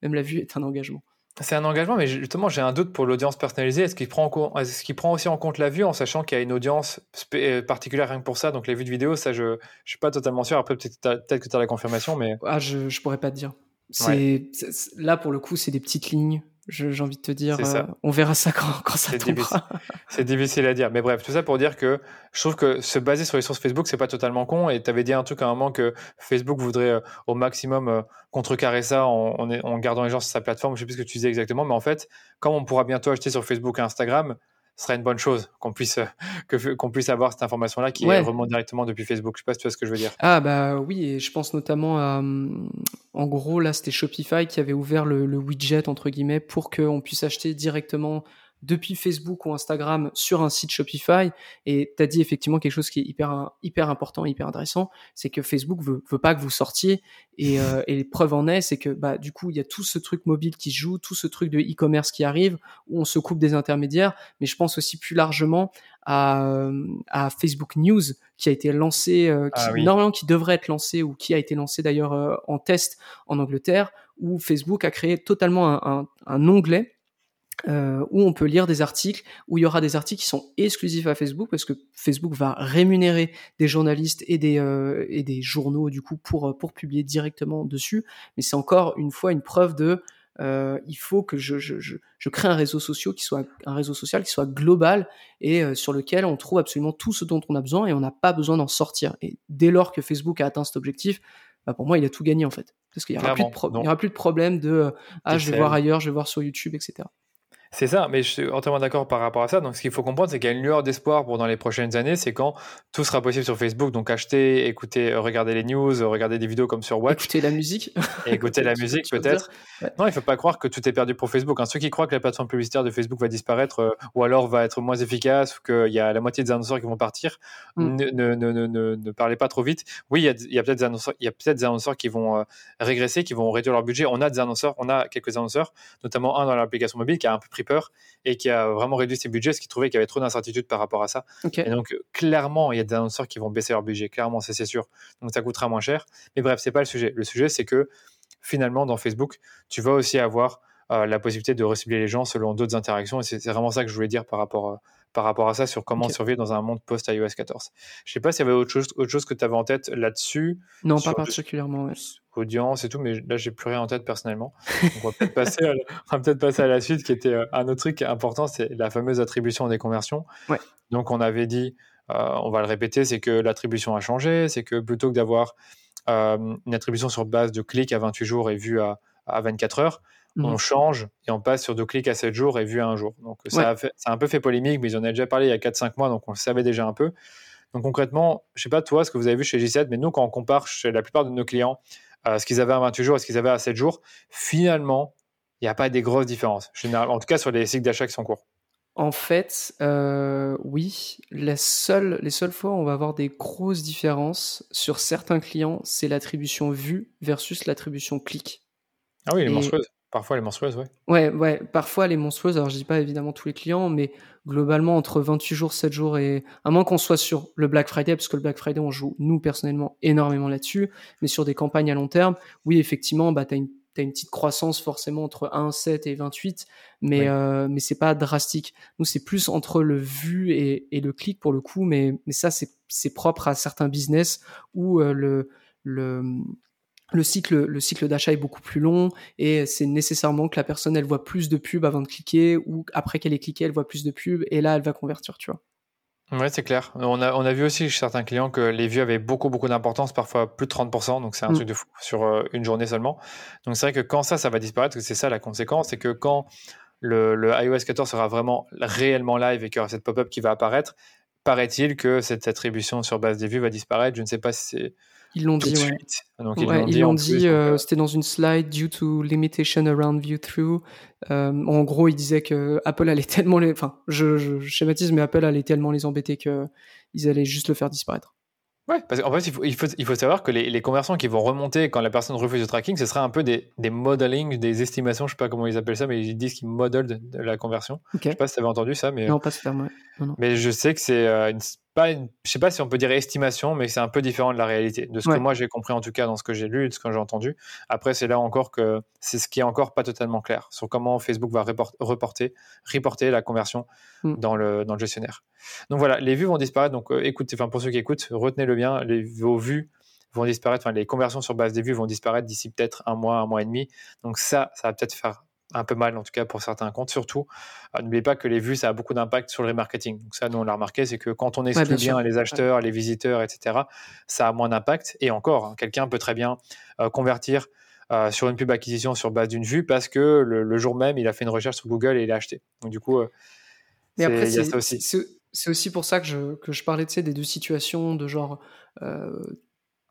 Speaker 2: même la vue est un engagement.
Speaker 1: C'est un engagement, mais justement, j'ai un doute pour l'audience personnalisée. Est-ce qu'il prend, est prend aussi en compte la vue en sachant qu'il y a une audience euh, particulière rien que pour ça? Donc, les vues de vidéo, ça, je ne suis pas totalement sûr. Après, peut-être que tu as la confirmation, mais.
Speaker 2: Ah, je ne pourrais pas te dire. C'est Là, pour le coup, c'est des petites lignes j'ai envie de te dire, euh, on verra ça quand, quand ça tombera.
Speaker 1: C'est difficile à dire. Mais bref, tout ça pour dire que je trouve que se baser sur les sources Facebook, c'est pas totalement con. Et tu avais dit un truc à un moment que Facebook voudrait euh, au maximum euh, contrecarrer ça en, en, gardant les gens sur sa plateforme. Je sais plus ce que tu disais exactement. Mais en fait, comme on pourra bientôt acheter sur Facebook et Instagram, ce serait une bonne chose qu'on puisse, que, qu'on puisse avoir cette information-là qui remonte directement depuis Facebook. Je sais pas si tu vois ce que je veux dire.
Speaker 2: Ah bah oui, et je pense notamment à, hum, en gros, là, c'était Shopify qui avait ouvert le, le widget, entre guillemets, pour qu'on puisse acheter directement depuis Facebook ou Instagram sur un site Shopify. Et tu as dit effectivement quelque chose qui est hyper, hyper important, hyper intéressant, c'est que Facebook veut, veut pas que vous sortiez. Et, euh, et preuve en est, c'est que bah, du coup, il y a tout ce truc mobile qui se joue, tout ce truc de e-commerce qui arrive, où on se coupe des intermédiaires. Mais je pense aussi plus largement à, euh, à Facebook News, qui a été lancé, euh, qui, ah normalement qui devrait être lancé, ou qui a été lancé d'ailleurs euh, en test en Angleterre, où Facebook a créé totalement un, un, un onglet euh, où on peut lire des articles, où il y aura des articles qui sont exclusifs à Facebook, parce que Facebook va rémunérer des journalistes et des, euh, et des journaux, du coup, pour, euh, pour publier directement dessus. Mais c'est encore une fois une preuve de euh, il faut que je, je, je, je, crée un réseau social qui soit un réseau social qui soit global et euh, sur lequel on trouve absolument tout ce dont on a besoin et on n'a pas besoin d'en sortir. Et dès lors que Facebook a atteint cet objectif, bah pour moi, il a tout gagné en fait, parce qu'il y aura, plus de, il y aura plus de problème de ah je vais voir ailleurs, je vais voir sur YouTube, etc.
Speaker 1: C'est ça, mais je suis entièrement d'accord par rapport à ça. Donc, ce qu'il faut comprendre, c'est qu'il y a une lueur d'espoir pour dans les prochaines années, c'est quand tout sera possible sur Facebook. Donc, acheter, écouter, regarder les news, regarder des vidéos comme sur Watch.
Speaker 2: Écouter la musique.
Speaker 1: écouter la musique, peut-être. Non, il ne faut pas croire que tout est perdu pour Facebook. Hein. Ceux qui croient que la plateforme publicitaire de Facebook va disparaître euh, ou alors va être moins efficace ou qu'il y a la moitié des annonceurs qui vont partir, mm. ne, ne, ne, ne, parlez pas trop vite. Oui, il y a, y a peut-être des annonceurs, il y a peut-être des annonceurs qui vont euh, régresser, qui vont réduire leur budget. On a des annonceurs, on a quelques annonceurs, notamment un dans l'application mobile qui a un peu pris et qui a vraiment réduit ses budgets parce qu'il trouvait qu'il y avait trop d'incertitudes par rapport à ça. Et donc, clairement, il y a des annonceurs qui vont baisser leur budget. Clairement, c'est sûr. Donc, ça coûtera moins cher. Mais bref, c'est pas le sujet. Le sujet, c'est que finalement, dans Facebook, tu vas aussi avoir euh, la possibilité de recibler les gens selon d'autres interactions. Et c'est vraiment ça que je voulais dire par rapport, euh, par rapport à ça sur comment survivre dans un monde post-iOS 14. Je sais pas s'il y avait autre chose, autre chose que tu avais en tête là-dessus.
Speaker 2: Non, pas particulièrement.
Speaker 1: Audience et tout, mais là, j'ai plus rien en tête personnellement. on va peut-être passer, à, peut passer à la suite, qui était euh, un autre truc important, c'est la fameuse attribution des conversions.
Speaker 2: Ouais.
Speaker 1: Donc, on avait dit, on va le répéter, c'est que l'attribution a changé, c'est que plutôt que d'avoir une attribution sur base de clics à 28 jours et vue à, à 24 heures, on mmh. change et on passe sur deux clics à 7 jours et vu à un jour. Donc ça, a fait, ça a un peu fait polémique, mais ils en avaient déjà parlé il y a 4-5 mois, donc on le savait déjà un peu. Donc concrètement, je sais pas toi ce que vous avez vu chez J7, mais nous quand on compare chez la plupart de nos clients euh, ce qu'ils avaient à 28 jours et ce qu'ils avaient à 7 jours, finalement, il n'y a pas des grosses différences. en tout cas sur les cycles d'achat qui sont courts.
Speaker 2: En fait, euh, oui, la seule, les seules fois où on va avoir des grosses différences sur certains clients, c'est l'attribution vue versus l'attribution clic.
Speaker 1: Ah oui, les monstrueuses. Parfois les monstrueuses, ouais.
Speaker 2: Ouais, ouais, parfois les monstrueuses. Alors je dis pas évidemment tous les clients, mais globalement entre 28 jours, 7 jours et à moins qu'on soit sur le Black Friday, parce que le Black Friday on joue nous personnellement énormément là-dessus, mais sur des campagnes à long terme, oui effectivement, bah t'as une as une petite croissance forcément entre 1, 7 et 28, mais euh, mais c'est pas drastique. Nous c'est plus entre le vu et, et le clic pour le coup, mais mais ça c'est c'est propre à certains business où euh, le le le cycle, le cycle d'achat est beaucoup plus long et c'est nécessairement que la personne elle voit plus de pubs avant de cliquer ou après qu'elle ait cliqué elle voit plus de pubs et là elle va convertir, tu vois.
Speaker 1: Ouais, c'est clair. On a, on a vu aussi chez certains clients que les vues avaient beaucoup, beaucoup d'importance, parfois plus de 30%, donc c'est un mm. truc de fou sur euh, une journée seulement. Donc c'est vrai que quand ça, ça va disparaître, c'est ça la conséquence, c'est que quand le, le, iOS 14 sera vraiment réellement live et qu'il y aura cette pop-up qui va apparaître, paraît-il que cette attribution sur base des vues va disparaître. Je ne sais pas si c'est
Speaker 2: ils l'ont dit, ouais. Donc, ils l'ont dit, euh, euh, c'était dans une slide due to limitation around view through. Euh, en gros, ils disaient que Apple allait tellement les, enfin, je, je, schématise, mais Apple allait tellement les embêter que ils allaient juste le faire disparaître.
Speaker 1: Ouais, parce qu'en fait, il faut, il faut, il faut savoir que les, les, conversions qui vont remonter quand la personne refuse le tracking, ce sera un peu des, des modeling, des estimations, je sais pas comment ils appellent ça, mais ils disent qu'ils modelent de, la conversion. Je sais pas si tu avais entendu ça, mais.
Speaker 2: Non, pas ce terme,
Speaker 1: Mais je sais que c'est une pas une, je sais pas si on peut dire estimation, mais c'est un peu différent de la réalité, de ce que moi j'ai compris en tout cas dans ce que j'ai lu, de ce que j'ai entendu. Après, c'est là encore que c'est ce qui est encore pas totalement clair sur comment Facebook va reporter, reporter la conversion mm. dans, le, dans le gestionnaire. Donc voilà, les vues vont disparaître. Donc euh, écoutez, enfin pour ceux qui écoutent, retenez-le bien, les, vos vues vont disparaître, enfin les conversions sur base des vues vont disparaître d'ici peut-être un mois, un mois et demi. Donc ça, ça va peut-être faire un peu mal en tout cas pour certains comptes. Surtout, euh, n'oubliez pas que les vues, ça a beaucoup d'impact sur le remarketing. Donc ça, nous, on l'a remarqué, c'est que quand on exclut bien, les acheteurs, les visiteurs, etc., ça a moins d'impact. Et encore, hein, quelqu'un peut très bien euh, convertir euh, sur une pub acquisition sur base d'une vue parce que le, jour même, il a fait une recherche sur Google et il a acheté. Donc du coup,
Speaker 2: Mais après, c'est aussi. pour ça que je, que je parlais de des deux situations de genre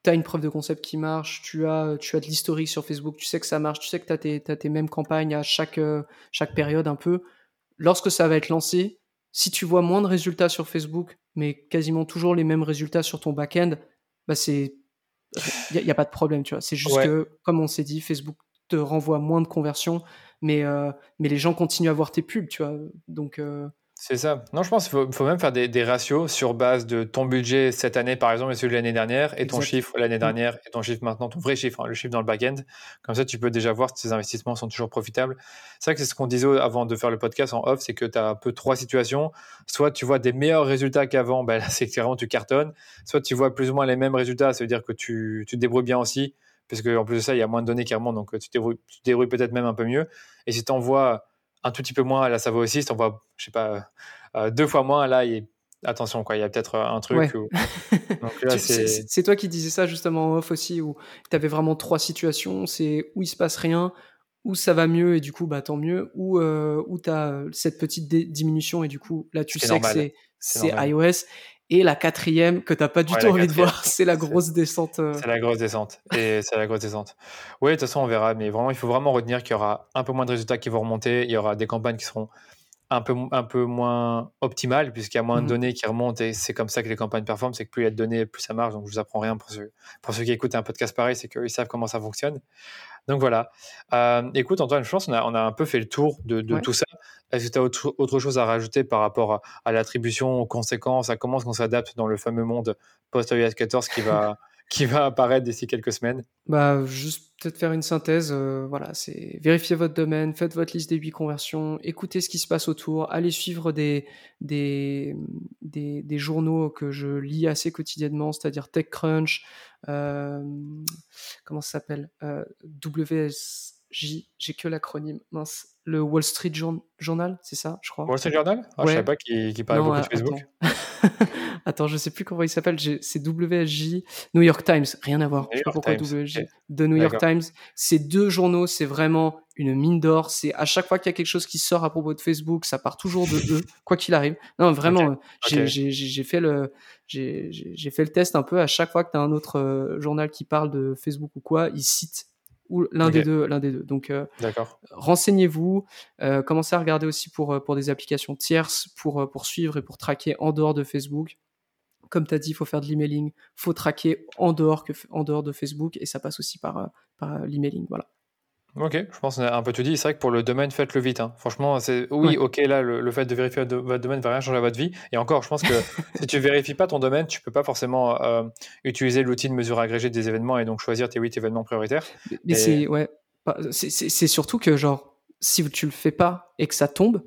Speaker 2: tu as une preuve de concept qui marche, tu as, tu as de l'historique sur Facebook, tu sais que ça marche, tu sais que tu as, tes mêmes campagnes à chaque, euh, chaque période un peu. Lorsque ça va être lancé, si tu vois moins de résultats sur Facebook, mais quasiment toujours les mêmes résultats sur ton back-end, bah c'est il n'y a, pas de problème, tu vois. C'est juste que, comme on s'est dit, Facebook te renvoie moins de conversions, mais, euh, mais les gens continuent à voir tes pubs, tu vois. Donc, euh,
Speaker 1: c'est ça. Non, je pense qu'il faut, même faire des, ratios sur base de ton budget cette année, par exemple, et celui de l'année dernière, et ton chiffre l'année mm. dernière, et ton chiffre maintenant, ton vrai chiffre, hein, le chiffre dans le back-end. Comme ça, tu peux déjà voir si tes investissements sont toujours profitables. C'est vrai que c'est ce qu'on disait avant de faire le podcast en off, c'est que tu as un peu trois situations. Soit tu vois des meilleurs résultats qu'avant, ben c'est clairement tu cartonnes. Soit tu vois plus ou moins les mêmes résultats, ça veut dire que tu, tu te débrouilles bien aussi, parce qu'en plus de ça, il y a moins de données qui remontent, donc tu te débrouilles peut-être même un peu mieux. Et si tu envoies un tout petit peu moins, là ça va aussi, si tu envoies, je sais pas, euh, deux fois moins, là, il attention, quoi, il y a peut-être euh, un truc.
Speaker 2: c'est toi qui disais ça justement en off aussi, où tu avais vraiment trois situations. C'est où il se passe rien, où ça va mieux et du coup, bah, tant mieux, ou euh, où tu as cette petite diminution et du coup, là, tu sais que c'est iOS. Et la quatrième que t'as pas du tout envie de voir, c'est la grosse descente.
Speaker 1: C'est la grosse descente. Et c'est la grosse descente. Oui, de toute façon, on verra. Mais vraiment, il faut vraiment retenir qu'il y aura un peu moins de résultats qui vont remonter. Il y aura des campagnes qui seront un peu, un peu moins optimal puisqu'il y a moins de mmh données qui remontent et c'est comme ça que les campagnes performent, c'est que plus il y a de données, plus ça marche. Donc je vous apprends rien pour ceux, pour ceux qui écoutent un podcast pareil, c'est qu'ils savent comment ça fonctionne. Donc voilà. Euh, écoute Antoine, je pense qu'on a, on a un peu fait le tour de, tout ça. Est-ce que tu as autre, autre, chose à rajouter par rapport à, l'attribution, aux conséquences, à comment on s'adapte dans le fameux monde post-iOS 14 qui va, qui va apparaître d'ici quelques semaines
Speaker 2: Bah juste peut-être faire une synthèse. Euh, voilà, c'est vérifier votre domaine, faites votre liste des huit conversions, écoutez ce qui se passe autour, allez suivre des des, des, des journaux que je lis assez quotidiennement, c'est-à-dire TechCrunch, euh, comment ça s'appelle euh, WSJ, j'ai que l'acronyme, mince, le Wall Street Journal, c'est ça, je crois?
Speaker 1: Wall Street Journal? Ah, Je savais pas qu'il parlait beaucoup de Facebook.
Speaker 2: Attends, je sais plus comment il s'appelle. C'est WSJ, New York Times. Rien à voir. je sais pas pourquoi WSJ. De New York Times. Ces deux journaux, c'est vraiment une mine d'or. C'est à chaque fois qu'il y a quelque chose qui sort à propos de Facebook, ça part toujours de eux, quoi qu'il arrive. Non, vraiment, j'ai fait le, j'ai fait le test un peu. À chaque fois que tu as un autre euh, journal qui parle de Facebook ou quoi, ils citent ou l'un des deux, l'un des deux. Donc, euh, renseignez-vous, euh, commencez à regarder aussi pour pour des applications tierces pour pour suivre et pour traquer en dehors de Facebook comme tu as dit, il faut faire de l'emailing, faut traquer en dehors, que, en dehors de Facebook, et ça passe aussi par, euh, par euh, l'emailing. Voilà.
Speaker 1: Ok, je pense qu'on a un peu tout dit. C'est vrai que pour le domaine, faites-le vite. Hein. Franchement, c'est oui, ok, là, le, fait de vérifier votre domaine ne va rien changer à votre vie. Et encore, je pense que si tu vérifies pas ton domaine, tu peux pas forcément euh, utiliser l'outil de mesure agrégée des événements et donc choisir tes 8 événements prioritaires.
Speaker 2: Mais c'est ouais, c'est surtout que genre, si tu le fais pas et que ça tombe,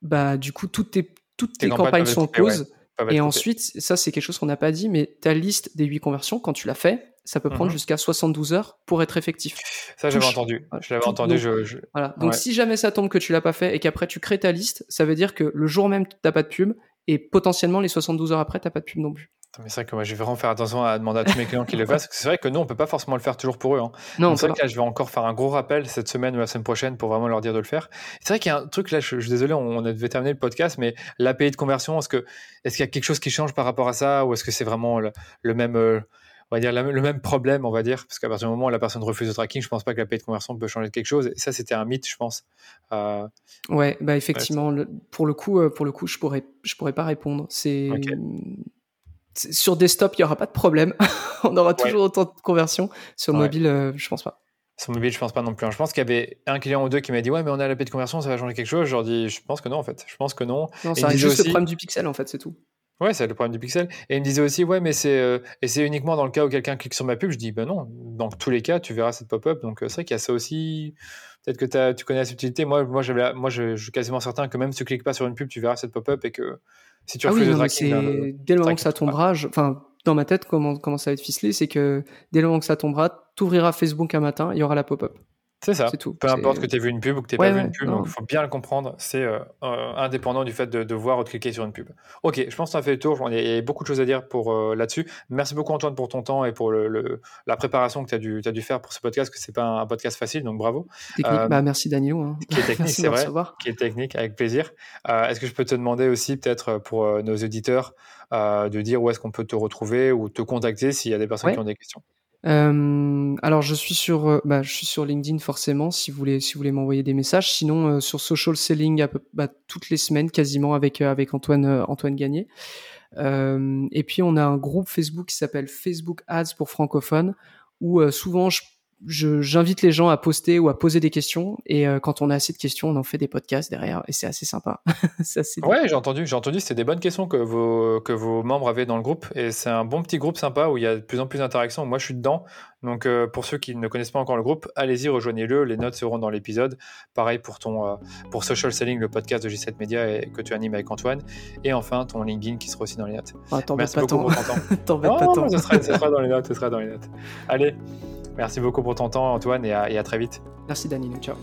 Speaker 2: bah du coup toutes tes toutes tes, campagnes, sont en pause. Et ensuite, ça c'est quelque chose qu'on n'a pas dit, mais ta liste des huit conversions, quand tu l'as fait, ça peut prendre
Speaker 1: Mhm.
Speaker 2: jusqu'à 72 heures pour être effectif.
Speaker 1: Ça, j'avais entendu. Je l'avais entendu.
Speaker 2: donc-
Speaker 1: Je, je-
Speaker 2: Voilà. Donc
Speaker 1: Ouais.
Speaker 2: si jamais ça tombe que tu l'as pas fait et qu'après tu crées ta liste, ça veut dire que le jour même t'as pas de pub et potentiellement les 72 heures après t'as pas de pub non plus.
Speaker 1: Mais c'est vrai que moi, je vais vraiment faire attention à demander à tous mes clients qu'ils le fassent. parce que C'est vrai que nous, on peut pas forcément le faire toujours pour eux. hein.
Speaker 2: Non,
Speaker 1: c'est vrai que là, je vais encore faire un gros rappel cette semaine ou la semaine prochaine pour vraiment leur dire de le faire. C'est vrai qu'il y a un truc là, je, suis désolé, on, on devait terminer le podcast, mais l'API de conversion, est-ce que est-ce qu'il y a quelque chose qui change par rapport à ça ou est-ce que c'est vraiment le, le même euh, on va dire la- le même problème, on va dire, parce qu'à partir du moment où la personne refuse le tracking, je pense pas que l'API de conversion peut changer quelque chose. Et ça, c'était un mythe, je pense. Euh,
Speaker 2: Ouais, bah effectivement, le- pour le coup, euh, pour le coup, je pourrais, je pourrais pas répondre. C'est. C'est- sur desktop, il y aura pas de problème. On aura toujours autant de conversions. Sur
Speaker 1: Ouais.
Speaker 2: mobile, euh, je pense pas.
Speaker 1: Sur mobile, je pense pas non plus. hein. Je pense qu'il y avait un client ou deux qui m'a dit Ouais, mais on a l'API de conversion, ça va changer quelque chose. Je leur dis Je pense que non, en fait. Je pense que non.
Speaker 2: Non,
Speaker 1: disait
Speaker 2: juste
Speaker 1: aussi-
Speaker 2: le problème du pixel en fait, c'est tout.
Speaker 1: Ouais, c'est le problème du pixel. Et il me disait aussi, ouais, mais c'est euh, et c'est uniquement dans le cas où quelqu'un clique sur ma pub. Je dis, ben non, dans tous les cas, tu verras cette pop-up. Donc euh, c'est vrai qu'il y a ça aussi. Peut-être que tu connais la subtilité. Moi, moi, j'avais, moi, je, je suis quasiment certain que même si tu cliques pas sur une pub, tu verras cette pop-up et que si tu
Speaker 2: Ah oui,
Speaker 1: le
Speaker 2: non,
Speaker 1: tracking, le-
Speaker 2: dès le moment que ça
Speaker 1: tombera.
Speaker 2: tombera, je- enfin dans ma tête comment comment ça va être ficelé, c'est que dès le moment que ça tombera, t'ouvriras Facebook un matin, il y aura la pop-up.
Speaker 1: C'est ça.
Speaker 2: Tout.
Speaker 1: Peu importe que tu aies vu une pub ou que tu
Speaker 2: Ouais,
Speaker 1: pas vu une pub,
Speaker 2: non.
Speaker 1: donc il faut bien le comprendre. C'est euh, euh, indépendant du fait de, de voir ou de cliquer sur une pub. Ok, je pense que tu as fait le tour. Il y a- a beaucoup de choses à dire pour euh, là-dessus. Merci beaucoup, Antoine, pour ton temps et pour le, le- la préparation que tu as, dû faire pour ce podcast, que c'est pas un, un podcast facile, donc bravo.
Speaker 2: Technique.
Speaker 1: Euh,
Speaker 2: bah merci Danilo. hein.
Speaker 1: Qui est technique, c'est vrai.
Speaker 2: recevoir.
Speaker 1: qui est technique, avec plaisir. Est-ce que je peux te demander aussi, peut-être pour nos auditeurs, de dire où est-ce qu'on peut te retrouver ou te contacter s'il y a des personnes
Speaker 2: Ouais.
Speaker 1: qui ont des questions?
Speaker 2: Euh, alors je suis sur, euh, bah, je suis sur LinkedIn forcément si vous voulez, si vous voulez m'envoyer des messages. Sinon euh, sur social selling bah, toutes les semaines quasiment avec euh, avec Antoine euh, Antoine Gagné. Et puis on a un groupe Facebook qui s'appelle Facebook Ads pour francophones où souvent je- j'invite les gens à poster ou à poser des questions et euh, quand on a assez de questions on en fait des podcasts derrière et c'est assez sympa c'est assez
Speaker 1: Ouais, j'ai entendu, j'ai entendu, c'était des bonnes questions que vos, que vos membres avaient dans le groupe et c'est un bon petit groupe sympa où il y a de plus en plus d'interactions. Moi, je suis dedans. Donc, euh, pour ceux qui ne connaissent pas encore le groupe, allez-y, rejoignez-le. Les notes seront dans l'épisode. Pareil pour ton, euh, pour Social Selling, le podcast de J7 Media et, que tu animes avec Antoine. Et enfin, ton LinkedIn qui sera aussi dans les notes.
Speaker 2: Ah, t'embête pas tant t'embête pas tant
Speaker 1: ce sera, dans les notes, ce sera dans les notes. Allez, merci beaucoup pour ton temps, Antoine, et à, très vite.
Speaker 2: merci Danilo ciao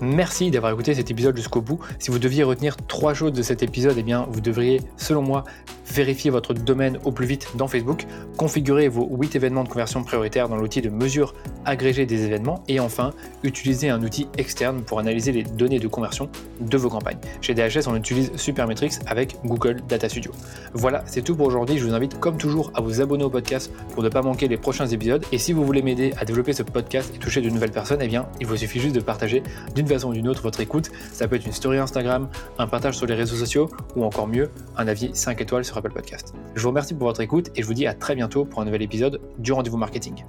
Speaker 1: Merci d'avoir écouté cet épisode jusqu'au bout. Si vous deviez retenir trois choses de cet épisode, eh bien, vous devriez, selon moi, vérifier votre domaine au plus vite dans Facebook, configurer vos 8 événements de conversion prioritaires dans l'outil de mesure agrégé des événements et enfin, utiliser un outil externe pour analyser les données de conversion de vos campagnes. Chez DHS, on utilise Supermetrics avec Google Data Studio. Voilà, c'est tout pour aujourd'hui. Je vous invite comme toujours à vous abonner au podcast pour ne pas manquer les prochains épisodes. Et si vous voulez m'aider à développer ce podcast et toucher de nouvelles personnes, eh bien, il vous suffit juste de partager d'une façon ou d'une autre votre écoute. Ça peut être une story Instagram, un partage sur les réseaux sociaux ou encore mieux, un avis 5 étoiles sur Apple Podcast. Je vous remercie pour votre écoute et je vous dis à très bientôt pour un nouvel épisode du rendez-vous marketing.